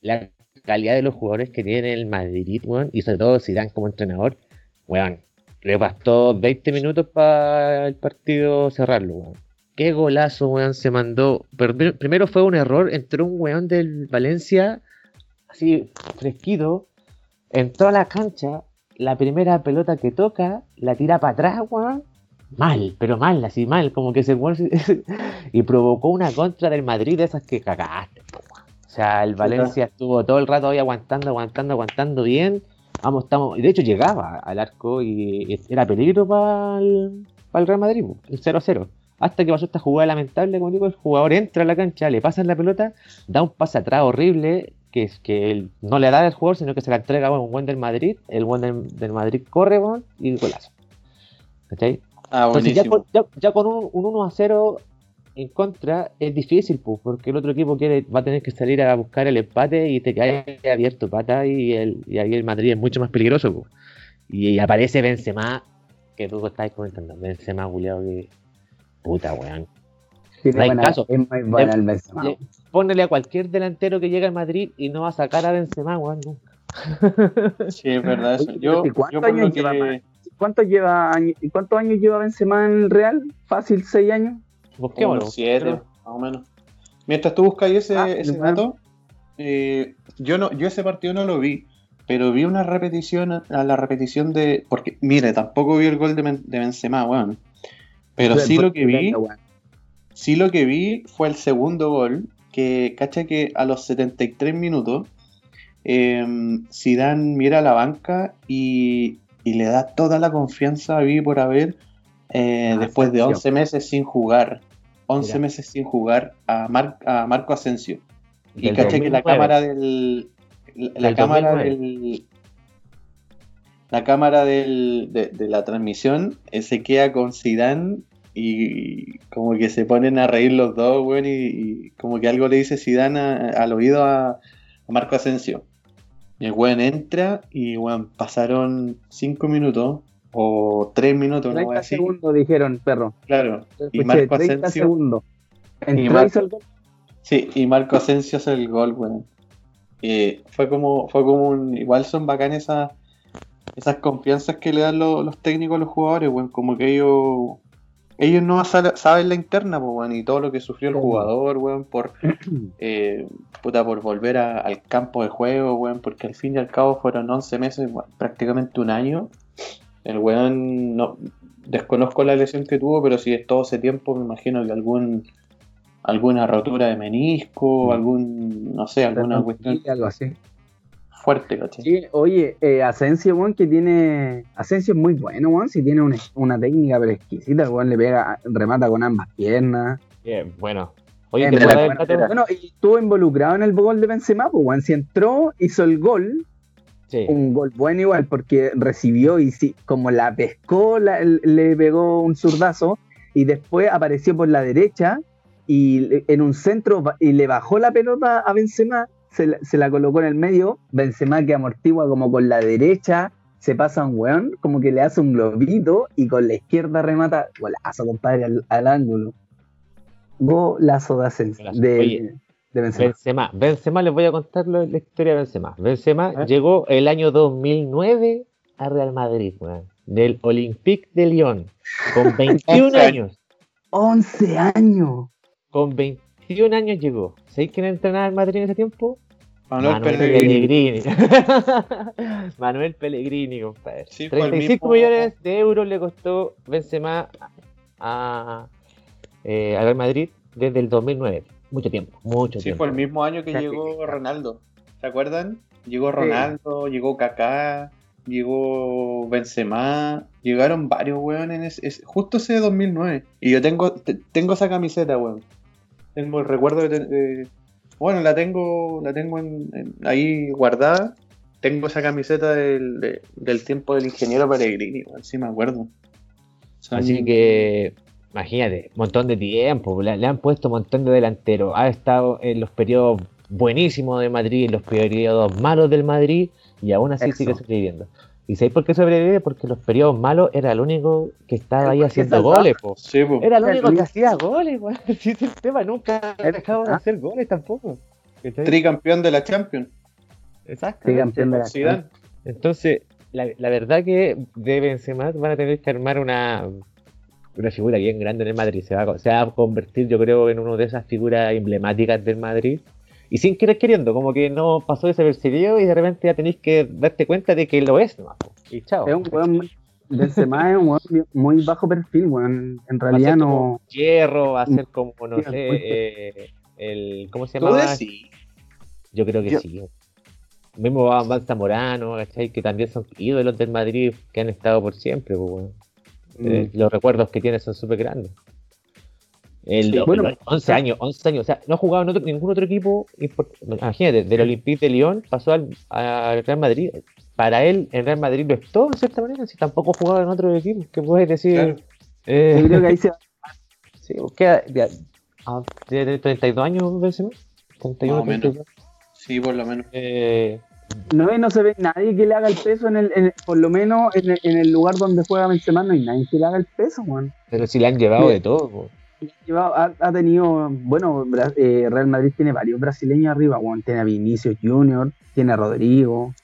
la calidad de los jugadores que tiene el Madrid, weón, y sobre todo si dan como entrenador, weón, le bastó 20 minutos para el partido cerrarlo, weón. Qué golazo, weón, se mandó. primero fue un error, entró un weón del Valencia, así fresquito, entró a la cancha, la primera pelota que toca, la tira para atrás, weón. Mal, pero mal, así mal, como que se y provocó una contra del Madrid de esas que cagaste, weón. O sea, el Valencia estuvo todo el rato ahí aguantando, aguantando, aguantando bien Vamos, estamos, de hecho llegaba al arco y era peligro para el, Real Madrid, el 0-0. Hasta que pasó esta jugada lamentable, como digo, el jugador entra a la cancha, le pasan la pelota, da un pase atrás horrible, que es que él no le da al jugador, sino que se la entrega a un buen del Madrid, el buen del, Madrid corre bueno, y golazo. ¿Cachai? Ah, Entonces ya con, ya, con un, un 1 a 0 en contra es difícil, pues, porque el otro equipo quiere, va a tener que salir a buscar el empate y te cae abierto pata y, el, y ahí el Madrid es mucho más peligroso. Pues. Y, aparece Benzema, que tú estás comentando, Benzema, Julián, que puta, weón. no hay caso. Es muy bueno el Benzema. a cualquier delantero que llegue al Madrid y no va a sacar a Benzema, weón, nunca. sí, es verdad eso. Yo, ¿Cuántos años lleva, ¿cuántos, lleva, ¿Cuántos años lleva Benzema en el Real? Fácil, seis años. Busquémoslo. siete, más o menos. Mientras tú buscas ese, ah, ese dato, eh, yo no, yo ese partido no lo vi, pero vi una repetición, a la repetición de. Porque, mire, tampoco vi el gol de, de Benzema, weón. Pero sí lo que vi. Sí lo que vi fue el segundo gol. Que, cacha que a los 73 minutos. Eh, Zidane mira a la banca y, y le da toda la confianza a Vivi por haber eh, ah, después de 11 meses sin jugar. 11 meses sin jugar a, a Marco Asensio. Y caché que la cámara del. La, cámara del. La cámara del, de, la transmisión eh, se queda con Zidane y como que se ponen a reír los dos, weón, y, como que algo le dice Zidane al oído a, Marco Asensio. Y el weón entra y weón, pasaron 5 minutos o 3 minutos, 30 segundos dijeron, perro. Claro, y Marco Asensio. Y Marco, sí, y Marco Asensio hace el gol, bueno. Eh, fue como, fue como un, igual son bacanas esas, esas confianzas que le dan los, técnicos a los jugadores, bueno, como que ellos ellos no saben la interna, pues, bueno, y todo lo que sufrió el jugador, bueno, por, eh, puta, por volver al campo de juego, bueno, porque al fin y al cabo fueron 11 meses, prácticamente un año, el weón, no, desconozco la lesión que tuvo, pero si es todo ese tiempo, me imagino que algún alguna rotura de menisco, mm. algún, no sé, alguna cuestión. Algo así. Fuerte, ¿cachai? Sí, oye, eh, Asensio, weón, que tiene. Asensio es muy bueno, weón, si tiene una, técnica pero exquisita, weón, le pega, remata con ambas piernas. Bien, bueno. Oye, bueno, y estuvo involucrado en el gol de Benzema, pues, weón, si entró, hizo el gol, un gol bueno igual, porque recibió y sí, como la pescó, le pegó un zurdazo y después apareció por la derecha y en un centro y le bajó la pelota a Benzema, se la, colocó en el medio, Benzema que amortigua como con la derecha, se pasa un weón, como que le hace un globito y con la izquierda remata, golazo, compadre, al, ángulo. Golazo de ascenso. De, de Benzema. Benzema. Benzema, les voy a contar la historia de Benzema. Benzema ¿Eh? llegó el año 2009 a Real Madrid, weón, del Olympique de Lyon, con 21 años. 11 años. Con 21 años llegó. ¿Sabéis quién entrenaba en Madrid en ese tiempo? Manuel, Pellegrini. Manuel Pellegrini, compadre. 35 millones de euros le costó Benzema a, eh, a Real Madrid desde el 2009. Mucho tiempo, mucho tiempo. Sí, fue el mismo año que llegó Ronaldo. ¿Se acuerdan? Llegó Ronaldo, llegó Kaká, llegó Benzema, llegaron varios weones en ese, justo ese 2009. Y yo tengo tengo esa camiseta, weón. Tengo el recuerdo de, bueno, la tengo la tengo ahí guardada. Tengo esa camiseta del, tiempo del ingeniero Peregrini, weón, sí me acuerdo. Así que imagínate, montón de tiempo, le, han puesto un montón de delanteros, ha estado en los periodos buenísimos de Madrid, en los periodos malos del Madrid, y aún así sigue sobreviviendo. ¿Y sabéis por qué sobrevive? Porque los periodos malos era el único que estaba ahí haciendo goles, po. Era el único que hacía goles, weón. Si el tema nunca ha dejado de hacer goles tampoco. Tricampeón de la Champions. Exacto. Tricampeón de la Champions. Entonces, la, la, verdad que de Benzema van a tener que armar una, una figura bien grande en el Madrid. Se va, se va a convertir, yo creo, en una de esas figuras emblemáticas del Madrid y sin querer queriendo, como que no pasó desapercibido y de repente ya tenéis que darte cuenta de que lo es, ¿no? Y chao. Es un weón Benzema es un weón muy bajo perfil, weón. En realidad no. Hierro, va a ser como, no sé, eh, el. ¿Cómo se llama? Yo creo que sí. Mismo Van Zamorano, ¿cachai? Que también son ídolos del Madrid que han estado por siempre, pues, Eh, mm. los recuerdos que tiene son súper grandes. El, bueno, 11 años, 11 años, o sea, no ha jugado en otro, ningún otro equipo. Imagínate, del Olympique de Lyon pasó al, Real Madrid. Para él, el Real Madrid lo es todo, de cierta manera, si tampoco ha jugado en otro equipo. ¿Qué puedes decir? Eh, Yo creo que ahí se. sí, queda. De, 32 años, veces 31, 32. Sí, por lo menos. Eh, no, no se ve nadie que le haga el peso en el, por lo menos en el, lugar donde juega Benzema no hay nadie que le haga el peso, man. Pero si le han llevado de todo, ha, tenido, bueno, eh, Real Madrid tiene varios brasileños arriba, bueno, tiene a Vinicius Junior, tiene a Rodrigo,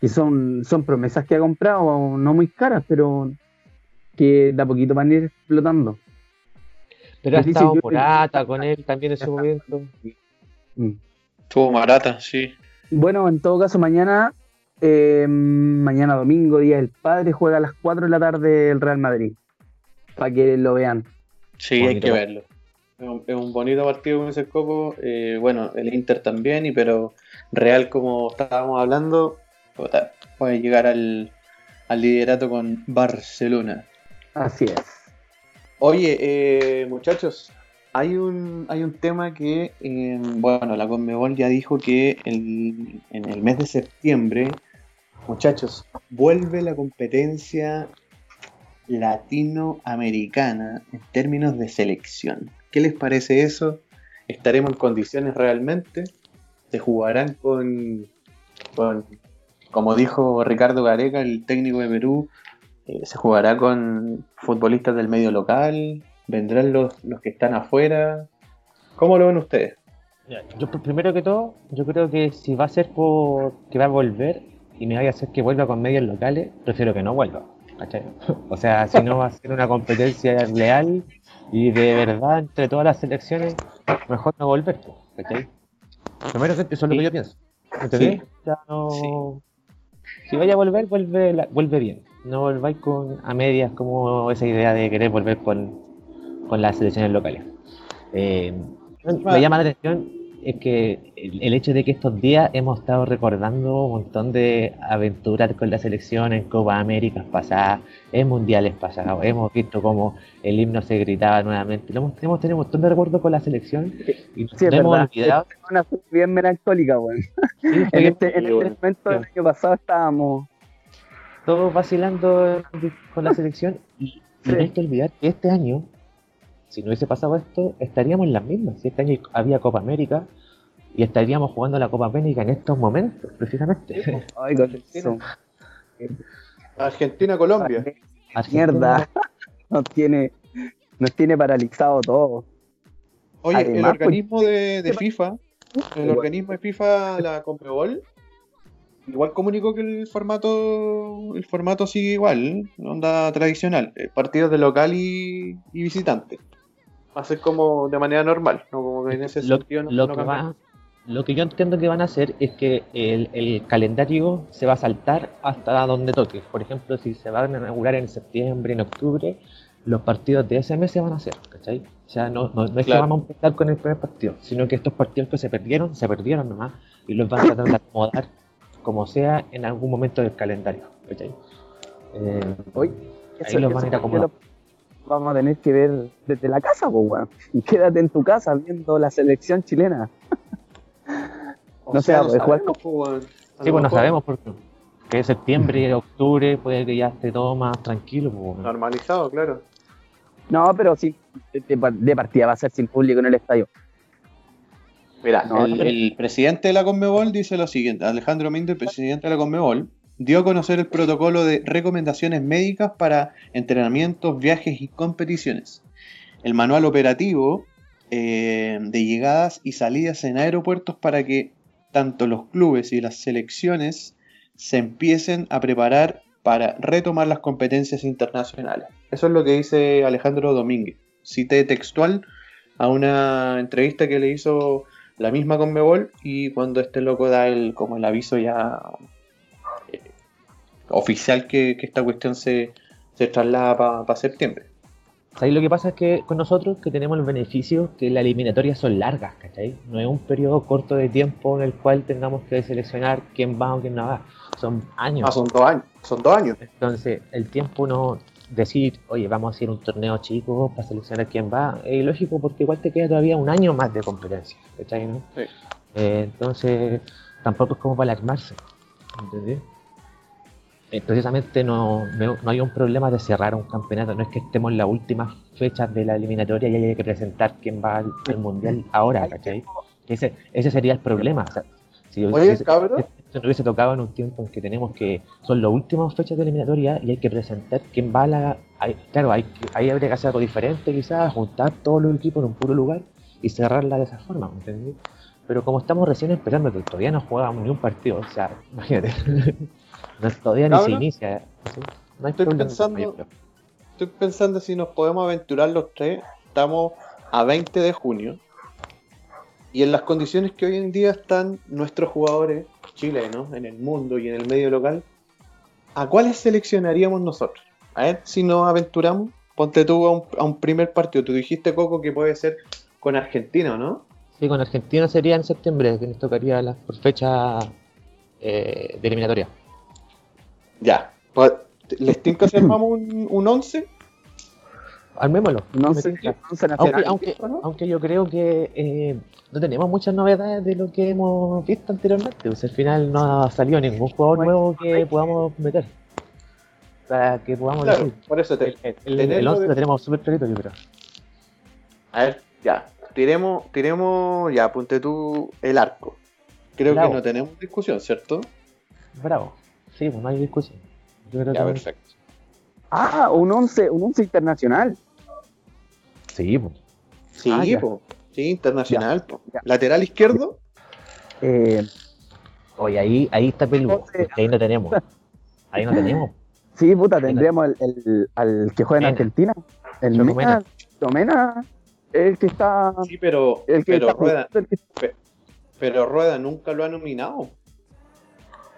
y son, son promesas que ha comprado, no muy caras, pero que de a poquito van a ir explotando. Pero ha estado Morata con él también en ese momento. Estuvo Marata, sí. Bueno, en todo caso, mañana, eh, mañana domingo, Día del Padre, juega a las 4 de la tarde el Real Madrid. Para que lo vean. Sí, hay que verlo. Es un, bonito partido con ese copo. Eh, bueno, el Inter también, y pero Real, como estábamos hablando, puede llegar al, liderato con Barcelona. Así es. Oye, eh, muchachos, hay un, hay un tema que, eh, bueno, la Conmebol ya dijo que en el mes de septiembre, muchachos, vuelve la competencia latinoamericana en términos de selección. ¿Qué les parece eso? ¿Estaremos en condiciones realmente? ¿Se jugarán con, como dijo Ricardo Gareca, el técnico de Perú, eh, se jugará con futbolistas del medio local? ¿Vendrán los, los que están afuera? ¿Cómo lo ven ustedes? Yo primero que todo, yo creo que si va a ser por que va a volver y me vaya a hacer que vuelva con medios locales, prefiero que no vuelva O sea, si no va a ser una competencia leal y de verdad entre todas las selecciones, mejor no volver, ¿cachai? Primero eso es lo que yo pienso. ¿Entendés? Si vaya a volver, vuelve, vuelve bien. No volváis con a medias como esa idea de querer volver con, con las selecciones locales. Eh, me llama la atención es que el, hecho de que estos días hemos estado recordando un montón de aventuras con la selección en Copa América pasadas, en mundiales pasados, hemos visto cómo el himno se gritaba nuevamente, hemos, tenido un montón de recuerdos con la selección y nos hemos olvidado. Es una bien melancólica, bueno. en, este, en este momento del año pasado estábamos todos vacilando con la selección y, y no hay que olvidar que este año si no hubiese pasado esto, estaríamos en las mismas. Si este año había Copa América y estaríamos jugando la Copa América en estos momentos, precisamente. Ay, Argentina-Colombia. Mierda. Nos tiene, nos tiene paralizado todo. Oye, el Además, pues, organismo de, de FIFA, el organismo de FIFA, la Conmebol, igual comunicó que el formato el formato sigue igual, onda tradicional, eh, partidos de local y, y visitante. Va a ser como de manera normal, no como que en ese Lo, sentido no, lo no que va- lo que yo entiendo que van a hacer es que el, el calendario se va a saltar hasta donde toque. Por ejemplo, si se van a inaugurar en septiembre, en octubre, los partidos de ese mes se van a hacer, ¿cachai? O sea, no, no, no es que vamos a empezar con el primer partido, sino que estos partidos que se perdieron, se perdieron nomás, y los van a tratar de acomodar como sea en algún momento del calendario, ¿cachai? Eh, Hoy, Ahí los van a ir acomodando. Vamos a tener que ver desde la casa, pues, weón. Y quédate en tu casa viendo la selección chilena. O no sea, sé, de jugar sabemos, pues. A Sí, pues no sabemos porque que septiembre, octubre, puede que ya esté todo más tranquilo. pues, Normalizado, claro. No, pero sí, de, partida va a ser sin público en el estadio. Mira, No, el, el presidente de la Conmebol dice lo siguiente, Alejandro Méndez, presidente de la Conmebol, dio a conocer el protocolo de recomendaciones médicas para entrenamientos, viajes y competiciones. El manual operativo eh, de llegadas y salidas en aeropuertos para que tanto los clubes y las selecciones se empiecen a preparar para retomar las competencias internacionales. Eso es lo que dice Alejandro Domínguez. Cité textual a una entrevista que le hizo la misma Conmebol y cuando este loco da el como el aviso ya oficial que, que esta cuestión se, se traslada para septiembre. Ahí lo que pasa es que con nosotros que tenemos el beneficio que las eliminatorias son largas, ¿cachai? No es un periodo corto de tiempo en el cual tengamos que seleccionar quién va o quién no va. Son años. Ah, son dos años. Son dos años. Entonces, el tiempo no decir, oye, vamos a hacer un torneo chico para seleccionar quién va, es lógico porque igual te queda todavía un año más de competencia, ¿cachai? no? Sí. Eh, entonces, tampoco es como para alarmarse, ¿entendés? Eh, precisamente no, no, no hay un problema de cerrar un campeonato, no es que estemos en las últimas fechas de la eliminatoria y haya que presentar quién va al, al mundial ahora, ¿cachai? Ese, ese sería el problema. o sea, si, Oye, si- cabrón. esto no hubiese tocado en un tiempo en que tenemos que son las últimas fechas de eliminatoria y hay que presentar quién va a la hay- claro hay ahí habría que hacer algo diferente quizás juntar todos los equipos en un puro lugar y cerrarla de esa forma ¿entendés? pero como estamos recién empezando que todavía no jugamos ni un partido o sea imagínate no, todavía ni se inicia ¿sí? no Estoy pensando-. Estoy pensando si nos podemos aventurar los tres. Estamos a 20 de junio. Y en las condiciones que hoy en día están nuestros jugadores chilenos en el mundo y en el medio local, ¿a cuáles seleccionaríamos nosotros? A ver si nos aventuramos. Ponte tú a un, a un primer partido. Tú dijiste, Coco, que puede ser con Argentina, ¿no? sí con Argentina sería en septiembre que nos tocaría la, por fecha eh, de eliminatoria Ya. ¿Les tinca si armamos un, un 11? armémoslo No sé, Aunque, aunque, ¿no? aunque yo creo que eh, no tenemos muchas novedades de lo que hemos visto anteriormente. Pues al final no ha salido ningún jugador Bueno, nuevo que podamos meter. Para que podamos Claro, decir. por eso te, El, el, el, tenerlo 11 de- lo tenemos súper clarito, yo creo. A ver, ya. Tiremos, tiremos, ya, ponte tú el arco. Creo Bravo. que no tenemos discusión, ¿cierto? Bravo. Sí, pues no hay discusión. Yo creo Ya, que perfecto. Ah, un 11, un 11 internacional. Sí, pues. Sí, Ah, po. Sí, internacional. po. ya. Lateral izquierdo. Eh, Oye, ahí, ahí está peludo. Ahí no tenemos. Ahí no tenemos. sí, puta, tendríamos el, el- al que juega en Mena. Argentina. El Choco Mena. Mena, el que está. Sí, pero, El que pero está Rueda, el que- pero Rueda nunca lo ha nominado.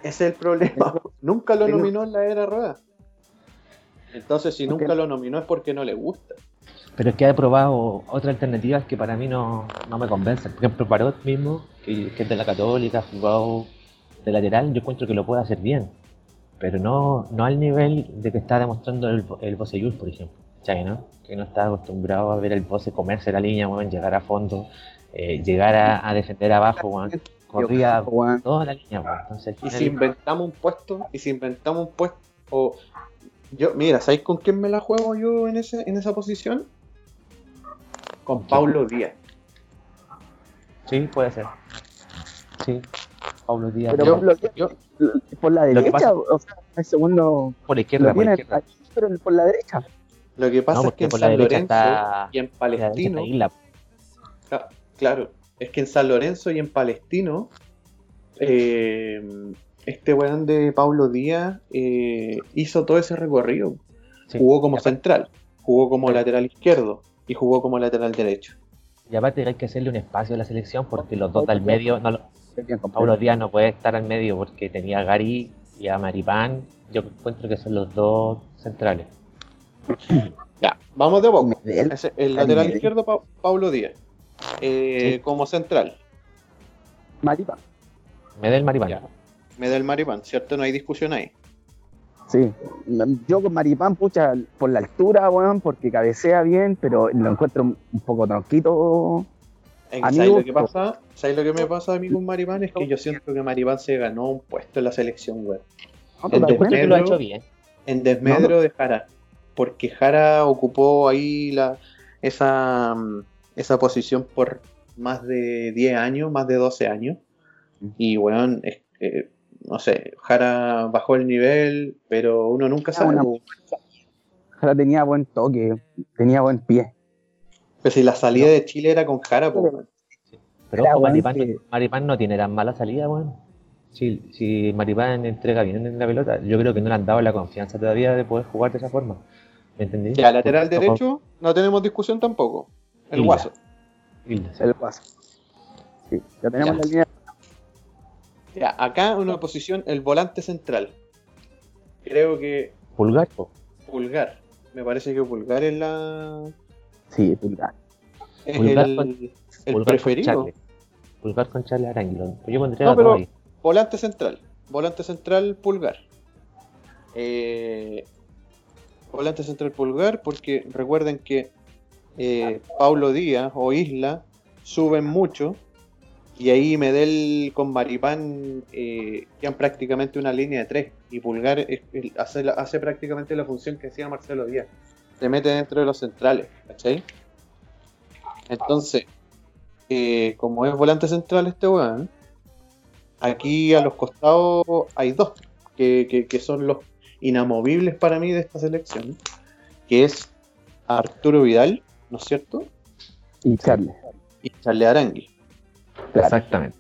Ese es el problema. nunca lo nominó en la era Rueda. Entonces, si nunca lo nominó es porque no le gusta. Pero es que ha probado otras alternativas que para mí no, no me convencen. Por ejemplo, Parot mismo, que, que es de la Católica, jugado de lateral, yo encuentro que lo puede hacer bien. Pero no, no al nivel de que está demostrando el, el Bocellur, por ejemplo. ¿Cachai, no? Que no está acostumbrado a ver el Boce comerse la línea, weón, llegar a fondo, eh, llegar a, a defender abajo. Corría toda la línea. Entonces, Y si inventamos un puesto, y si inventamos un puesto, o yo, mira, ¿sabéis con quién me la juego yo en ese, en esa posición? Con Paulo Díaz. Sí, puede ser. Sí. Pablo Díaz. Pero Pablo Díaz, yo- por la derecha, pasa- o sea, el segundo por izquierda, por la tiene izquierda. aquí, pero por la derecha. Lo que pasa No, es que en por la San derecha Lorenzo está- y en Palestino, Isla. Claro, es que en San Lorenzo y en Palestino, eh, este weón de Pablo Díaz eh, hizo todo ese recorrido. Sí. Jugó como central, jugó como Sí. lateral izquierdo y jugó como lateral derecho. Y aparte hay que hacerle un espacio a la selección porque los dos del medio, no. Pablo Díaz no puede estar al medio porque tenía a Gary y a Maripán. Yo encuentro que son los dos centrales. Ya, vamos de a poco. El lateral izquierdo, Pa- Pablo Díaz. Eh, Sí. Como central, Maripa. Medel Maripán. Ya. Medel Maripán, ¿cierto? No hay discusión ahí. Sí, yo con Maripán, pucha, por la altura, weón, porque cabecea bien, pero lo encuentro un poco tronquito. En- ¿Sabes lo que pasa? ¿Sabes lo que me pasa a mí con Maripán? Es que yo siento que Maripán se ganó un puesto en la selección, weón. ¿No El te das de cuenta? Creo que lo ha hecho bien. en desmedro de Jara, porque Jara ocupó ahí la, esa, mm, esa posición por más de 10 años, más de 12 años, y bueno, es que, no sé, Jara bajó el nivel, pero uno nunca sabe. una-. Jara tenía buen toque, tenía buen pie. Pero si la salida de Chile era con Jara, pues. Pero ojo, Maripán, que- Maripán no tiene tan mala salida, weón. Si, si Maripán entrega bien en la pelota, yo creo que no le han dado la confianza todavía de poder jugar de esa forma. ¿Me entendí? ya lateral derecho, no tenemos discusión tampoco. El Hilda. guaso. Hilda, sí. El paso. Sí, ya tenemos Ya. la línea. Ya, acá una posición, el volante central. Creo que Pulgar. Pulgar. Me parece que Pulgar es la. Sí, pulgar. Es Pulgar el, con- el Pulgar preferido. Pulgar con Charles Aranguilón. Yo pondría No, pero- ahí. Volante central. Volante central pulgar. Eh, volante central pulgar porque recuerden que eh, Paulo Díaz o Isla suben mucho y ahí Medel con Maripán eh, quedan prácticamente una línea de tres y Pulgar hace, prácticamente la función que hacía Marcelo Díaz. Se mete dentro de los centrales, ¿cachai? Entonces, eh, como es volante central este weón, aquí a los costados hay dos que- que son los inamovibles para mí de esta selección, que es Arturo Vidal, ¿no es cierto? Y Charles. Y Charle Arangui. Claro. Exactamente.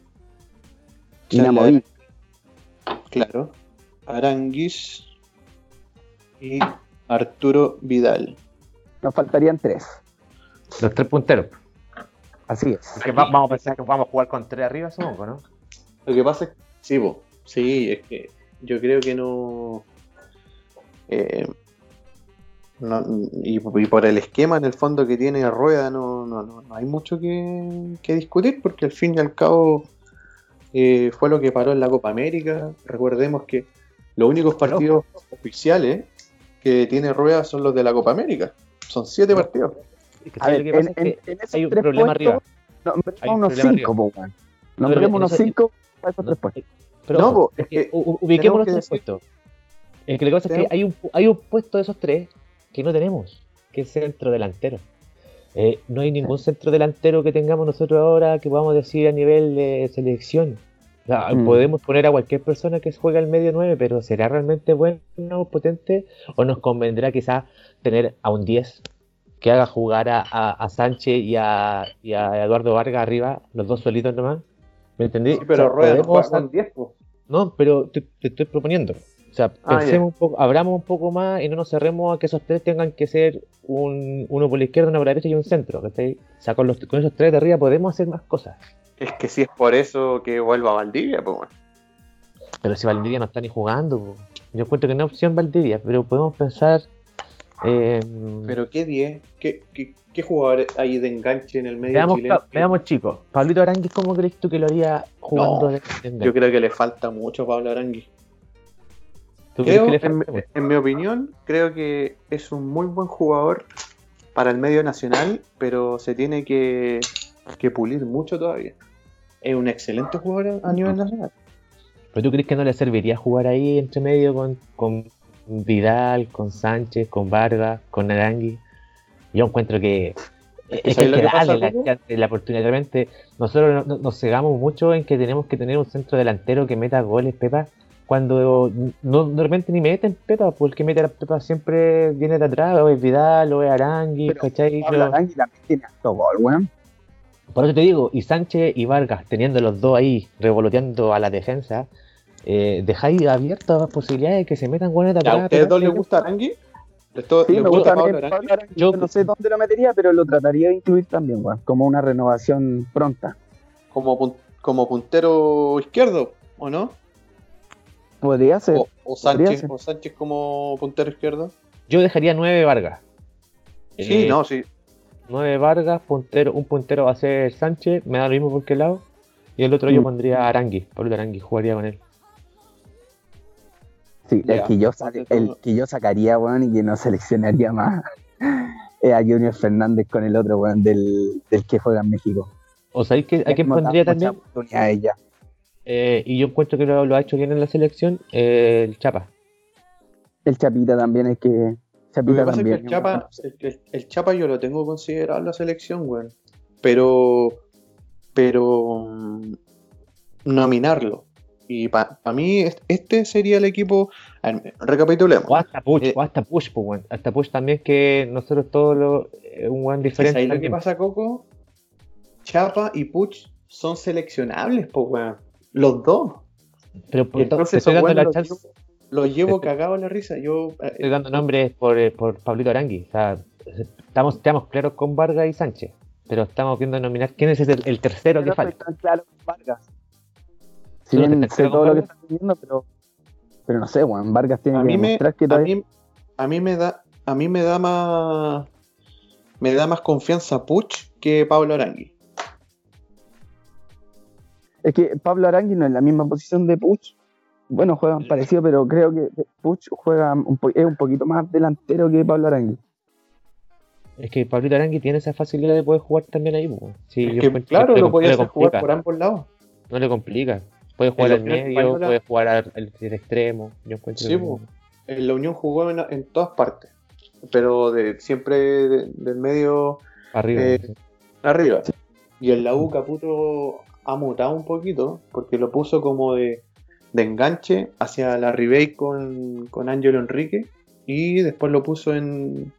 Inamovible. Claro. Aranguis y Arturo Vidal. Nos faltarían tres. Los tres punteros. Así es. Porque va- vamos a pensar que vamos a jugar con tres arriba, supongo, ¿no? Lo que pasa es que sí, po, sí, es que yo creo que no, eh, no- y, y por el esquema en el fondo que tiene Rueda no, no, no, no hay mucho que, que discutir porque al fin y al cabo eh, fue lo que paró en la Copa América. Recordemos que los únicos partidos oficiales que tiene Rueda son los de la Copa América. Son siete partidos. Es que A ¿sabes ver, lo que en, en- en hay un tres problema puestos, arriba. nombremos unos problema cinco, po, weón. pero Nombremos en unos ese- cinco para esos tres puestos. pero No, es es que que u- u- ubiquemos tenemos los que tres decir- puestos. Es que la cosa es que hay un, pu- hay un puesto de esos tres que no tenemos, que es centro delantero. Eh, no hay ningún centro delantero que tengamos nosotros ahora que podamos decir a nivel de selección. O sea, Mm. Podemos poner a cualquier persona que juegue al medio 9, pero ¿será realmente bueno, potente? ¿O nos convendrá quizás tener a un 10 que haga jugar a, a- a Sánchez y a, y a Eduardo Vargas arriba, los dos solitos nomás? ¿Me entendí? Sí, pero O sea, Rueda no juega con 10, po. no, pero te, te estoy proponiendo. O sea, Ah, pensemos un poco, abramos un poco más y no nos cerremos a que esos tres tengan que ser un, uno por la izquierda, uno por la derecha y un centro. ¿cachai? O sea, con, los, con esos tres de arriba podemos hacer más cosas. Es que si es por eso que vuelva a Valdivia, pues bueno. Pero si Valdivia no está ni jugando, po. yo encuentro que no es opción Valdivia, pero podemos pensar. eh, Pero qué 10, qué, qué, qué jugador hay de enganche en el medio veamos, chileno. pa- veamos, chicos. Pablito Aranguis, ¿cómo crees tú que lo haría jugando No, de, de enganche? Yo creo que le falta mucho a Pablo Arangui. ¿Tú crees Creo, que en, mi opinión, creo que es un muy buen jugador para el medio nacional, pero se tiene que, que pulir mucho todavía. Es un excelente jugador a nivel nacional. ¿Pero tú crees que no le serviría jugar ahí entre medio con, con Vidal, con Sánchez, con Vargas, con Arangui? Yo encuentro que Es que, hay que darle la, la, oportunidad. Realmente, nosotros nos, cegamos mucho en que tenemos que tener un centro delantero que meta goles, Pepa, cuando no, normalmente ni meten Pepa, porque mete a Pepa siempre viene de atrás, o es Vidal, o es Arangui, ¿cachai? Pero Arangui también tiene alto gol, weón. Por eso te digo, y Sánchez y Vargas, teniendo los dos ahí revoloteando a la defensa, eh, dejáis abiertas posibilidades de que se metan goles de atrás. ¿A ustedes dos les gusta Arangui? sí, me gusta Pablo Yo no sé dónde lo metería, pero lo trataría de incluir también, weón, como una renovación pronta. Como, como puntero izquierdo, ¿o no? Podría ser. O, Sánchez, o Sánchez como puntero izquierdo. Yo dejaría nueve Vargas. Sí, eh, no, sí. Nueve Vargas, puntero, un puntero va a ser Sánchez, me da lo mismo por qué lado. Y el otro yo mm. pondría Arangui, Pablo Arangui, jugaría con él. Sí, el, que yo el que yo sacaría, weón, y que no seleccionaría más es a Junior Fernández con el otro, weón, del, del que juega en México. ¿O sabéis que a quién pondría también? ella. Eh, y yo encuentro que lo, ha hecho bien en la selección, eh, el Chapa. El Chapita también es que. Chapita también. el, Chapa, el, Chapa yo lo tengo considerado en la selección, weón. Pero. Pero. Mm, nominarlo. Y para mí, este sería el equipo. recapitulemos. O hasta Push, eh, o hasta Push, pues, Hasta Push también, que nosotros todos lo, un buen diferente. ¿Sabes lo que pasa, Coco? Chapa y Puch son seleccionables, pues, weón. Los dos. Pero por entonces estoy dando la chance. Los llevo cagados en la risa. Yo, eh, estoy dando nombres por, eh, por Pablito Arangui. O sea, estamos, estamos claros con Vargas y Sánchez. Pero estamos viendo nominar quién es el, el tercero que falta. claro Vargas. Sí, sé todo lo que están diciendo, pero, pero no sé, Juan. Vargas tiene a que demostrar que a mí, a mí me da a mí me da más me da más confianza Puch que Pablo Arangui. Es que Pablo Arangui no es la misma posición de Puch. Bueno, juegan parecido, pero creo que Puch juega un es un poquito más delantero que Pablo Arangui. Es que Pablo Arangui tiene esa facilidad de poder jugar también ahí. Sí, claro, lo podía hacer jugar por ambos lados. No le complica. Puede jugar al medio, puede jugar al, extremo. Yo encuentro sí, en la Unión jugó en, todas partes, pero de, siempre del medio arriba. Eh, arriba. Y en la U Caputo ha mutado un poquito, porque lo puso como de, enganche hacia la Ribey con, con Ángelo Enrique, y después lo puso en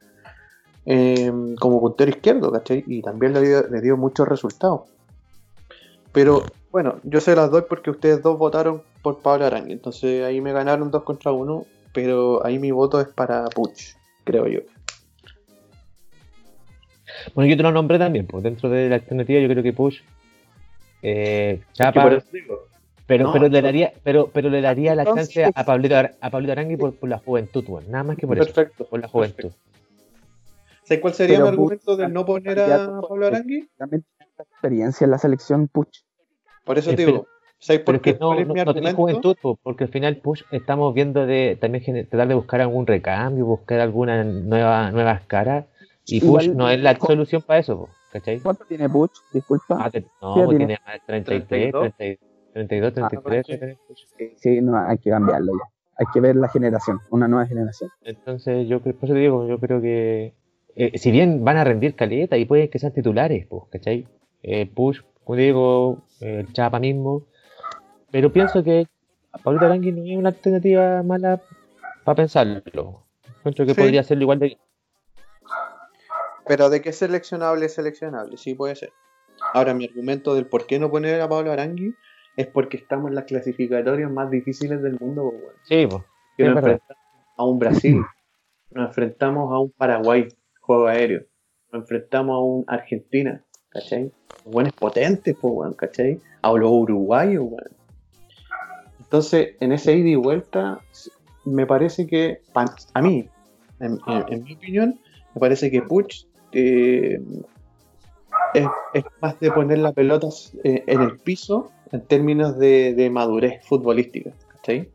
como puntero izquierdo, ¿cachai? Y también le dio, le dio muchos resultados. Pero bueno, yo se las doy porque ustedes dos votaron por Pablo Arangui, entonces ahí me ganaron dos contra uno, pero ahí mi voto es para Puch, creo yo. Bueno, yo te lo nombré también, pues dentro de la alternativa yo creo que Push eh, Chapa. pero, pero, le daría, pero, pero le daría la chance a Pablito, a Pablito Arangui por, la juventud, nada más que por perfecto, eso. Por la juventud. ¿Sabes cuál sería el argumento de no poner a Pablo Arangui? También experiencia en la selección Puch. Por eso te digo. ¿Sabes por qué? No, no, tiene juventud, porque al final Push estamos viendo de también tratar de buscar algún recambio, buscar alguna nueva, nuevas caras. Y Push no es la solución para eso. ¿Cachai? ¿Cuánto tiene Puch? Disculpa. Ah, no, pues tiene? tiene 33, 32, 33. sí, no, hay que cambiarlo ya. Hay que ver la generación, una nueva generación. Entonces, yo por eso digo, yo creo que eh, si bien van a rendir caleta y pueden que sean titulares, pues, ¿cachai? Eh, Push, como digo, el Chapa mismo. Pero pienso que Pablito Arangui no es una alternativa mala para pensarlo. Encuentro que podría serlo igual de pero de que es seleccionable es seleccionable, sí puede ser. Ahora, mi argumento del por qué no poner a Pablo Arangui es porque estamos en las clasificatorias más difíciles del mundo. Sí, pues. nos enfrentamos a un Brasil, nos enfrentamos a un Paraguay, juego aéreo, nos enfrentamos a un Argentina, ¿cachai? Buenos potentes, pues, ¿cachai? A los uruguayos, weón. Entonces, en ese ida y vuelta, me parece que, a mí, en, mi opinión, me parece que Puch es, más de poner las pelotas eh, en el piso en términos de, madurez futbolística, ¿cachai?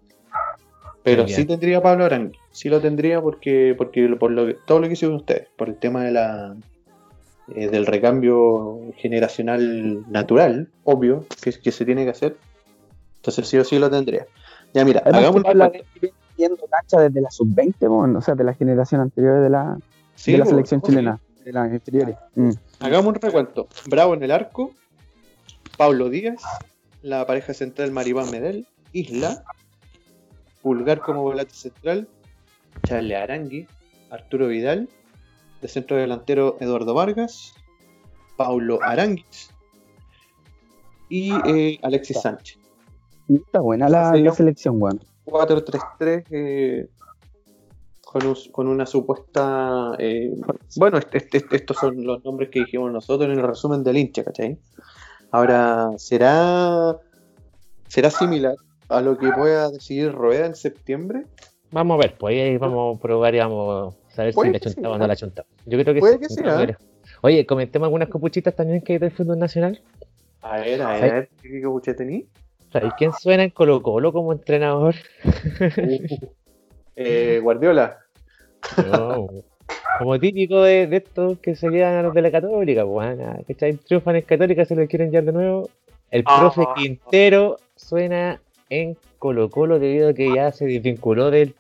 Pero sí tendría Pablo Arangui, sí lo tendría porque, porque por lo que, todo lo que hicieron ustedes, por el tema de la eh, del recambio generacional natural, obvio, que, que se tiene que hacer. Entonces sí o sí lo tendría. Ya mira, hagamos la viendo cancha desde la sub-20, o sea, de la generación anterior de la, de la selección chilena. De las inferiores. Mm. Hagamos un recuento. Bravo en el arco, Pablo Díaz, la pareja central Maribán Medel, Isla, Pulgar como volante central, Charles Arangui, Arturo Vidal, de centro delantero Eduardo Vargas, Paulo Aranguis y eh, Alexis Sánchez. Está buena la, selección, Juan. 4-3-3 eh, con, una supuesta. Eh, bueno, estos son los nombres que dijimos nosotros en el resumen del hincha, ¿cachai? Ahora, ¿será, ¿será similar a lo que pueda decidir Rueda en septiembre? Vamos a ver, pues ahí vamos a probar y vamos a saber si la chuntamos o no la chuntamos. Yo creo que Puede que sea. Oye, comentemos algunas copuchitas también que hay del fútbol nacional. A ver, a ver, ¿qué copucha tení? ¿Sabes quién suena en Colo Colo como entrenador? eh, Guardiola. No, como típico de, de, estos que se quedan a los de la Católica, pues, que triunfan en Católica, se lo quieren llevar de nuevo. El ah. profe Quintero suena en Colo Colo debido a que ya se desvinculó del,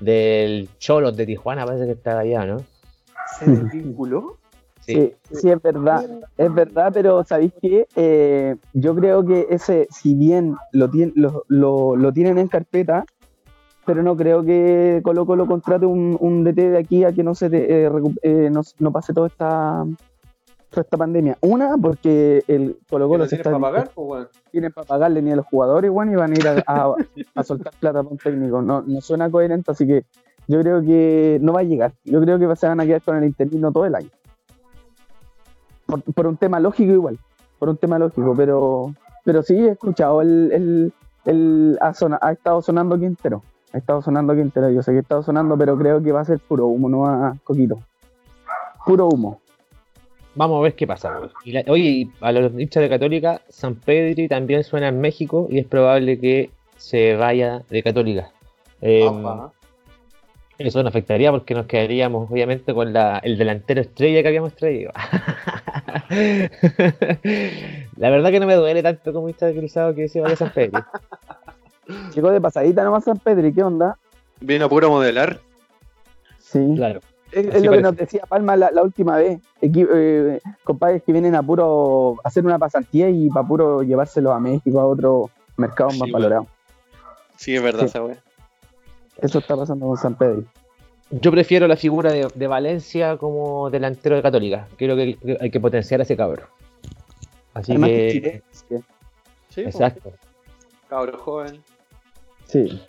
del Cholos de Tijuana, parece que estaba allá, ¿no? ¿Se desvinculó? Sí. sí, es verdad, es verdad, pero ¿sabéis qué? Eh, yo creo que ese, si bien lo, lo, lo, lo tienen en carpeta, pero no creo que Colo Colo contrate un, un DT de aquí a que no se eh, eh, no, pase toda esta toda esta pandemia. Una, porque el Colo Colo se está para pagar, tienen para pagarle ni a los jugadores, bueno, y van a ir a, a, soltar plata para un técnico. No, no suena coherente, así que yo creo que no va a llegar. Yo creo que se van a quedar con el interino todo el año. Por, un tema lógico igual, por un tema lógico, pero pero sí he escuchado el, el, el ha, ha estado sonando Quintero. Ha estado sonando aquí entero. Yo sé que ha estado sonando, pero creo que va a ser puro humo, no a coquito. Puro humo. Vamos a ver qué pasa. oye, a los hinchas de Católica, San Pedri también suena en México y es probable que se vaya de Católica. Em, eso nos afectaría porque nos quedaríamos obviamente con la, el delantero estrella que habíamos traído. la verdad que no me duele tanto como hincha de cruzado que se vaya San Pedri. Llegó de pasadita nomás San Pedro, qué onda? Viene a puro modelar. Sí. Claro. Es, lo que nos decía Palma la, última vez. Eh, compadres que vienen a puro hacer una pasantía y para puro llevárselo a México, a otro mercado más valorado. Sí, es verdad esa Eso está pasando con San Pedro. Yo prefiero la figura de, Valencia como delantero de Católica. Creo que hay que potenciar a ese cabrón. Así que. Sí, Exacto. Cabro joven. Sí.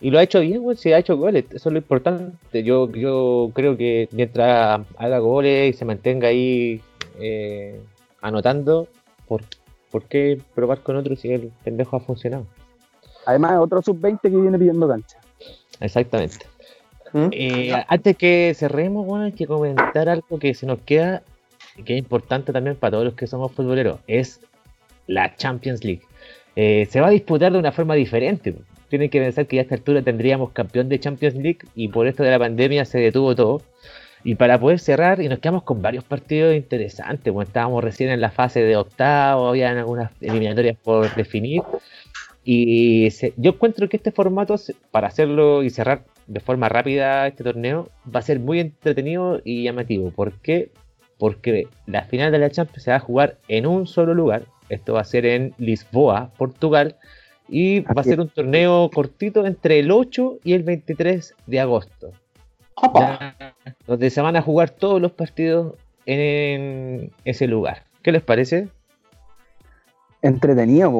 Y lo ha hecho bien, güey, sí ha hecho goles, eso es lo importante. Yo, yo creo que mientras haga goles y se mantenga ahí eh, anotando, ¿por, qué probar con otro si el pendejo ha funcionado? Además, otro sub-20 que viene pidiendo cancha. Exactamente. ¿Mm? Eh, antes que cerremos, bueno, hay que comentar algo que se nos queda, que es importante también para todos los que somos futboleros, es la Champions League. Eh, se va a disputar de una forma diferente tienen que pensar que ya a esta altura tendríamos campeón de Champions League y por esto de la pandemia se detuvo todo. Y para poder cerrar, y nos quedamos con varios partidos interesantes, bueno, estábamos recién en la fase de octavo, había algunas eliminatorias por definir. Y yo encuentro que este formato, para hacerlo y cerrar de forma rápida este torneo, va a ser muy entretenido y llamativo. ¿Por qué? Porque la final de la Champions se va a jugar en un solo lugar. Esto va a ser en Lisboa, Portugal y va a ser un torneo cortito entre el 8 y el 23 de agosto. donde se van a jugar todos los partidos en ese lugar. ¿Qué les parece? Entretenido,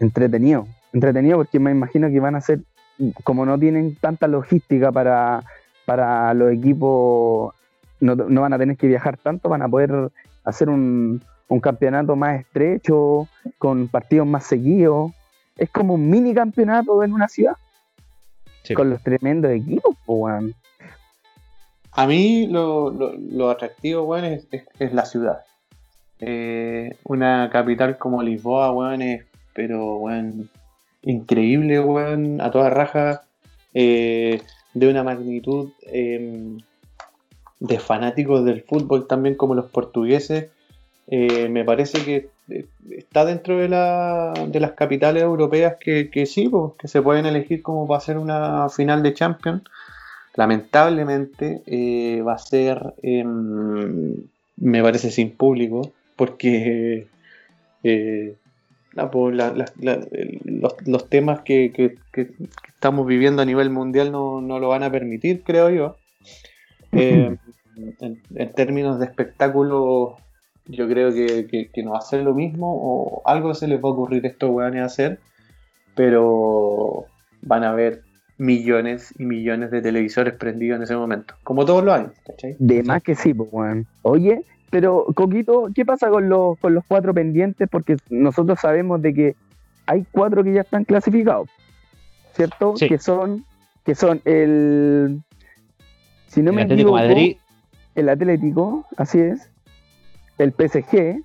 entretenido. Entretenido porque me imagino que van a ser, como no tienen tanta logística para, para los equipos, no, van a tener que viajar tanto, van a poder hacer un, un campeonato más estrecho, con partidos más seguidos es como un mini campeonato en una ciudad. Con los tremendos equipos, pues, A mí lo, atractivo, weón, es, la ciudad. Eh, una capital como Lisboa, weón, es, pero, weón, increíble, weón, a toda raja, eh, de una magnitud em, de fanáticos del fútbol también como los portugueses. Eh, me parece que está dentro de, la, de las capitales europeas que, que sí, pues, que se pueden elegir como para hacer una final de Champions. lamentablemente eh, va a ser, em, me parece, sin público, porque eh, pues, los, temas que, estamos viviendo a nivel mundial no, lo van a permitir, creo yo. Eh, en, términos de espectáculo, yo creo que, no va a ser lo mismo, o algo se les va a ocurrir a estos weones a hacer, pero van a haber millones y millones de televisores prendidos en ese momento, como todos los años, De más que sí, pues, weón. Oye, pero, Coquito, ¿qué pasa con los, con los cuatro pendientes? Porque nosotros sabemos de que hay cuatro que ya están clasificados, ¿cierto? Que son que son el si no el me Atlético equivoco, Madrid. el Atlético, así es, el PSG.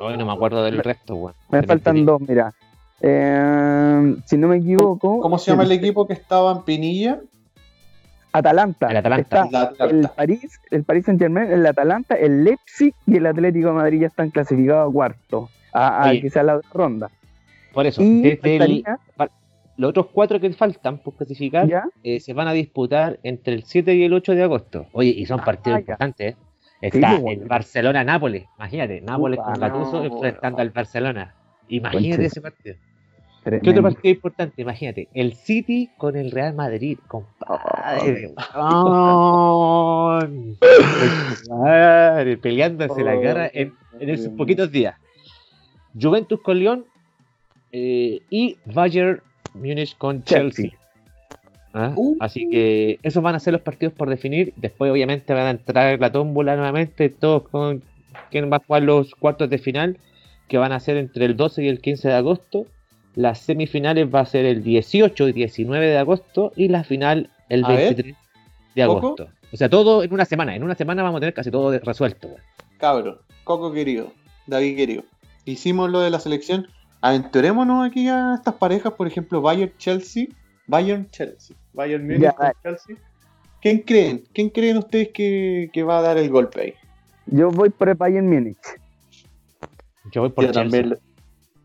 Hoy no me acuerdo del resto, weón. Me faltan dos, mira. Eh, si no me equivoco. ¿Cómo se llama el equipo que estaba en Pinilla? Atalanta. El Atalanta. Está el París, el París Saint Germain, el Atalanta, el Leipzig y el Atlético de Madrid ya están clasificados a cuarto, a, a Oye. quizás la ronda. Por eso, Y desde el- los otros cuatro que faltan por clasificar eh, se van a disputar entre el 7 y el 8 de agosto. Oye, y son Ah, partidos ya. importantes. ¿eh? Sí, Está pues, el. Barcelona-Nápoles. Imagínate, Nápoles Upa, con Gattuso no, enfrentando al Barcelona. Imagínate Conche. ese partido. ¿Qué otro partido importante? Imagínate, el City con el Real Madrid, compadre. Compadre, peleándose la guerra en, en esos poquitos días. Juventus con León eh, y Bayern Múnich con Chelsea. Chelsea. ¿Ah? Uh. Así que esos van a ser los partidos por definir. Después, obviamente, van a entrar la tómbola nuevamente. Todos con quién va a jugar los cuartos de final, que van a ser entre el 12 y el 15 de agosto. Las semifinales va a ser el 18 y 19 de agosto. Y la final el A ver, 23 de ¿Coco? agosto. O sea, todo en una semana. En una semana vamos a tener casi todo resuelto. Cabro, Coco querido, David querido. Hicimos lo de la selección. Aventurémonos aquí a estas parejas, por ejemplo, Bayern Chelsea. Bayern Chelsea. Bayern con dale. Chelsea. ¿Quién creen? ¿Quién creen ustedes que, que va a dar el golpe ahí? Yo voy por el Bayern Múnich. Yo voy por yo Chelsea. también.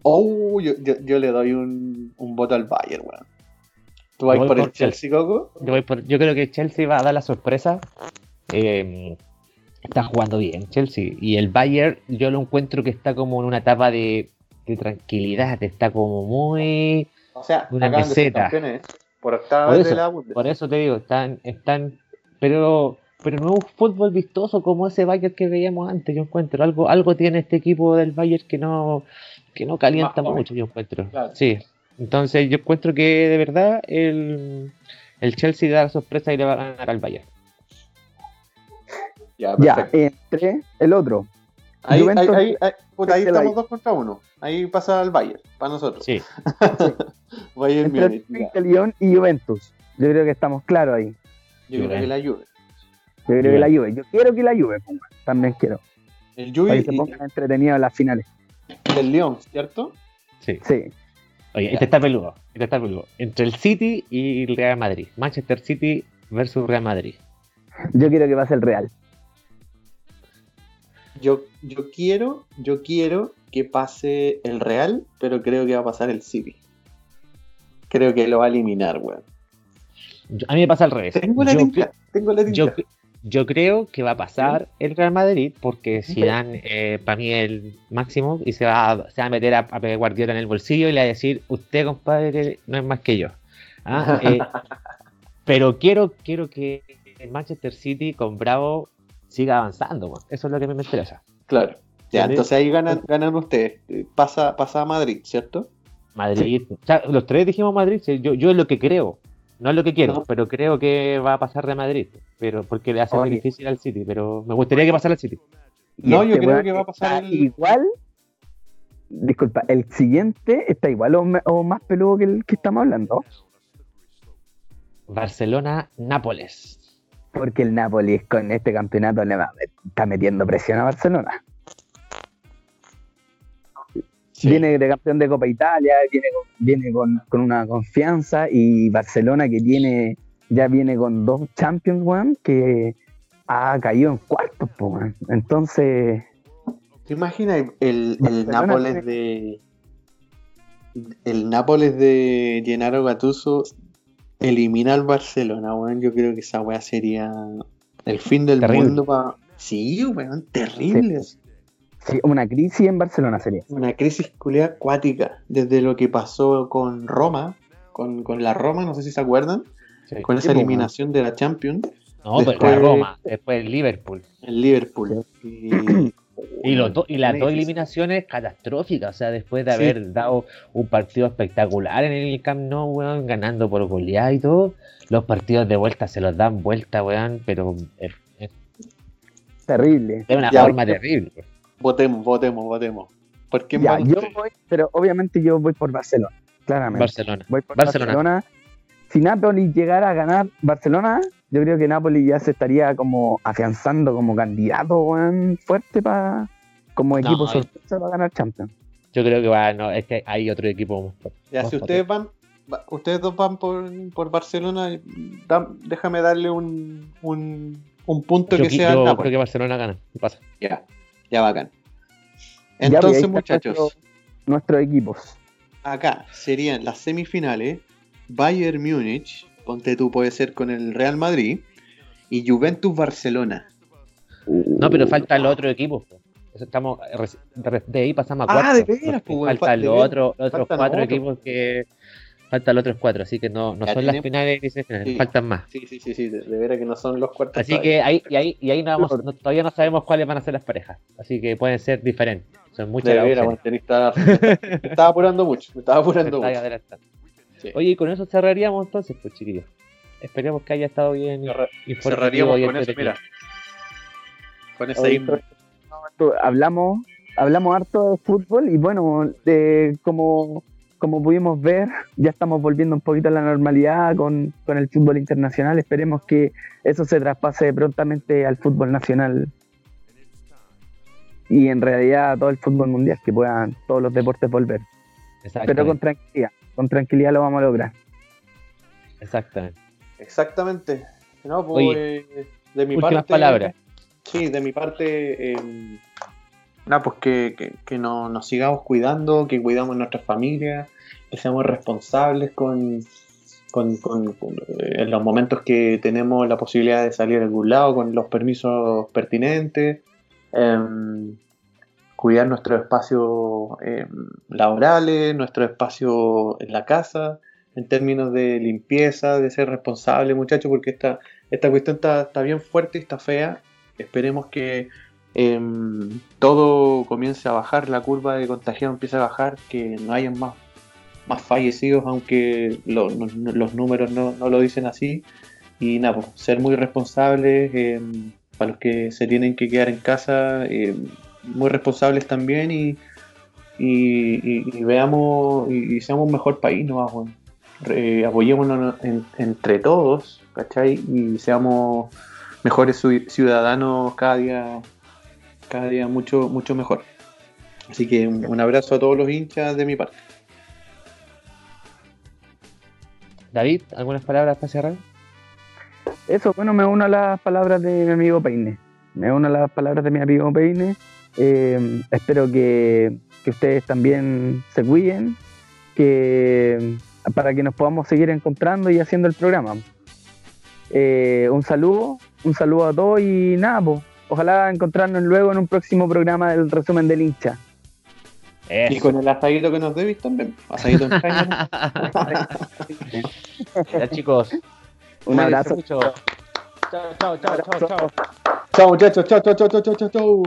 Oh, yo, yo, yo le doy un, un voto al Bayern, weón. ¿Tú vas por, por el Chelsea, Coco? Yo, voy por- yo creo que Chelsea va a dar la sorpresa. Eh, está jugando bien Chelsea. Y el Bayern yo lo encuentro que está como en una etapa de, de tranquilidad. Está como muy... O sea, Una acaban de ser meseta. por octava Por vez de eso, la. Por eso te digo, están... están pero pero no es un fútbol vistoso como ese Bayern que veíamos antes, yo encuentro. Algo, algo tiene este equipo del Bayern que no, que no calienta Más mucho, yo encuentro. Claro. Sí. Entonces yo encuentro que de verdad el, el Chelsea da la sorpresa y le va a ganar al Bayern. Ya, Ya, entre el otro. Ahí, ahí, Juventus- ahí, ahí- puta, ahí estamos dos contra uno. Ahí pasa el Bayern, para nosotros. Sí. Bayern Entre Múnich, Lyon y Juventus. Yo creo que estamos claros ahí. Yo creo que la Juve. Yo creo que la Juve. Yo quiero que la Juve ponga. También quiero. El Para Juve que se y pongan entretenidos las finales. el León, ¿cierto? Sí. Sí. Oye, este está peludo. Este está peludo. Entre el City y el Real Madrid. Manchester City versus Real Madrid. Yo quiero que pase el Real. Yo, yo quiero, yo quiero que pase el Real, pero creo que va a pasar el City. Creo que lo va a eliminar, weón. A mí me pasa al revés. Tengo la Yo tinta, tengo la tinta. Yo, yo creo que va a pasar el Real Madrid porque Zidane eh, para mí es el máximo y se va, a, se va a meter a, a Pep Guardiola en el bolsillo y le va a decir, usted compadre no es más que yo. Ah, eh, pero quiero, quiero que el Manchester City con Bravo siga avanzando. Eso es lo que me interesa. Claro. Ya, entonces ahí ganan, ganan ustedes. Eh, Pasa, pasa a Madrid, ¿cierto? Madrid, o sea, los tres dijimos Madrid, yo, yo es lo que creo. No es lo que quiero, No. pero creo que va a pasar de Madrid. Pero porque le hace muy difícil al City, pero me gustaría que pasara al City. No, yo creo weón que va a pasar el- Igual. Disculpa, el siguiente está igual o, me- o más peludo que el que estamos hablando. Barcelona-Nápoles. Porque el Nápoles con este campeonato le va, está metiendo presión a Barcelona. Sí. Viene de campeón de Copa Italia, viene, con, viene con, con una confianza y Barcelona que tiene ya viene con dos Champions, weón, que ha caído en cuartos, weón. Entonces, ¿Te imaginas el, el Nápoles de. El Nápoles de Gennaro Gattuso eliminar Barcelona, weón, yo creo que esa weá sería el fin del Terrible. mundo para. Sí, weón, terrible. Sí, una crisis en Barcelona sería. Una crisis culiada acuática. Desde lo que pasó con Roma, con, con la Roma, no sé si se acuerdan, Sí. con esa pues, eliminación de la Champions, No, pero Después- la Roma, después el Liverpool. el Liverpool. Y, Y, los do- y las dos eliminaciones catastróficas, o sea, después de Sí. haber dado un partido espectacular en el Camp Nou, weón, ganando por goleada y todo, los partidos de vuelta se los dan vuelta, weón, pero eh, eh, Terrible. de una Ya, forma yo- terrible. weón. Votemos, votemos, votemos. ¿Por quién Ya, yo voy, pero obviamente yo voy por Barcelona, claramente. Barcelona. Voy por Barcelona. Barcelona. Si Napoli llegara a ganar Barcelona, yo creo que Napoli ya se estaría como afianzando como candidato weón, fuerte para como equipo No, sorpresa para ganar Champions. Yo creo que va, no, es que hay otro equipo. Ya, más si ustedes van, va- ustedes dos van por, por Barcelona, da- déjame darle un, un, un punto Yo, que sea yo creo que Barcelona gana. ¿Qué pasa? Ya, ya bacán. Pues, Entonces, muchachos, nuestros- Nuestros equipos. acá serían las semifinales: Bayern Múnich, ponte tú, puede ser con el Real Madrid, y Juventus Barcelona. No, pero falta el otro equipo. estamos, de ahí pasamos a Ah, cuarto. de veras, pues, weón, Faltan de los otros, los otros Faltan cuatro otros. equipos que. Faltan los otros cuatro, así que no, no Ya son las finales ni semifinales, Sí. faltan más. Sí, sí, sí, sí, de, de veras que no son los cuartos. Así todavía. que ahí, y ahí, y ahí no vamos, no- todavía no sabemos cuáles van a ser las parejas. Así que pueden ser diferentes. Son muchas De veras, bueno, me estaba apurando mucho, me estaba Me apurando estáis mucho. Sí. Oye, y con eso cerraríamos entonces, pues chiquillos. Esperemos que haya estado bien Cerra- Cerraríamos con eso, mira. Con esa Oye, hablamos, hablamos harto de fútbol y bueno, de como, como pudimos ver, ya estamos volviendo un poquito a la normalidad con, con el fútbol internacional. Esperemos que eso se traspase prontamente al fútbol nacional y en realidad a todo el fútbol mundial, que puedan todos los deportes volver. Pero con tranquilidad, con tranquilidad lo vamos a lograr. Exactamente. Exactamente. No, pues, Oye, eh, de mi últimas parte. palabras. Sí, de mi parte. eh, nada, pues que, que, que no- nos sigamos cuidando, que cuidamos nuestras familias, que seamos responsables con, con, con- con, eh, en los momentos que tenemos la posibilidad de salir a algún lado con los permisos pertinentes. em, cuidar nuestros espacios em, laborales, nuestro espacio en la casa, en términos de limpieza, de ser responsable, muchachos, porque esta, esta cuestión está, está bien fuerte y está fea. Esperemos que em, todo comience a bajar, la curva de contagio empiece a bajar, que no haya más, más fallecidos, aunque lo- los números no, no lo dicen así. Y nada, pues, ser muy responsables em, para los que se tienen que quedar en casa, em, muy responsables también y, y, y- y veamos y, y seamos un mejor país, ¿no? Weón? Re- apoyémonos en- entre todos, ¿cachai? Y seamos mejores ciu- ciudadanos cada día, cada día mucho, mucho mejor. Así que un abrazo a todos los hinchas de mi parte. David, ¿algunas palabras para cerrar? Eso, bueno, me uno a las palabras de mi amigo Peine. Me uno a las palabras de mi amigo Peine. Eh, espero que, que ustedes también se cuiden, que para que nos podamos seguir encontrando y haciendo el programa. Eh, un saludo, un saludo a todos y nada, ojalá encontrarnos luego en un próximo programa del resumen del hincha. Y con el asadito que nos debís también. Asadito en. Ya, chicos. Un abrazo. Chao, chao, chao, chao, chao. chao muchachos, chao, chao, chao, chao, chao, chao.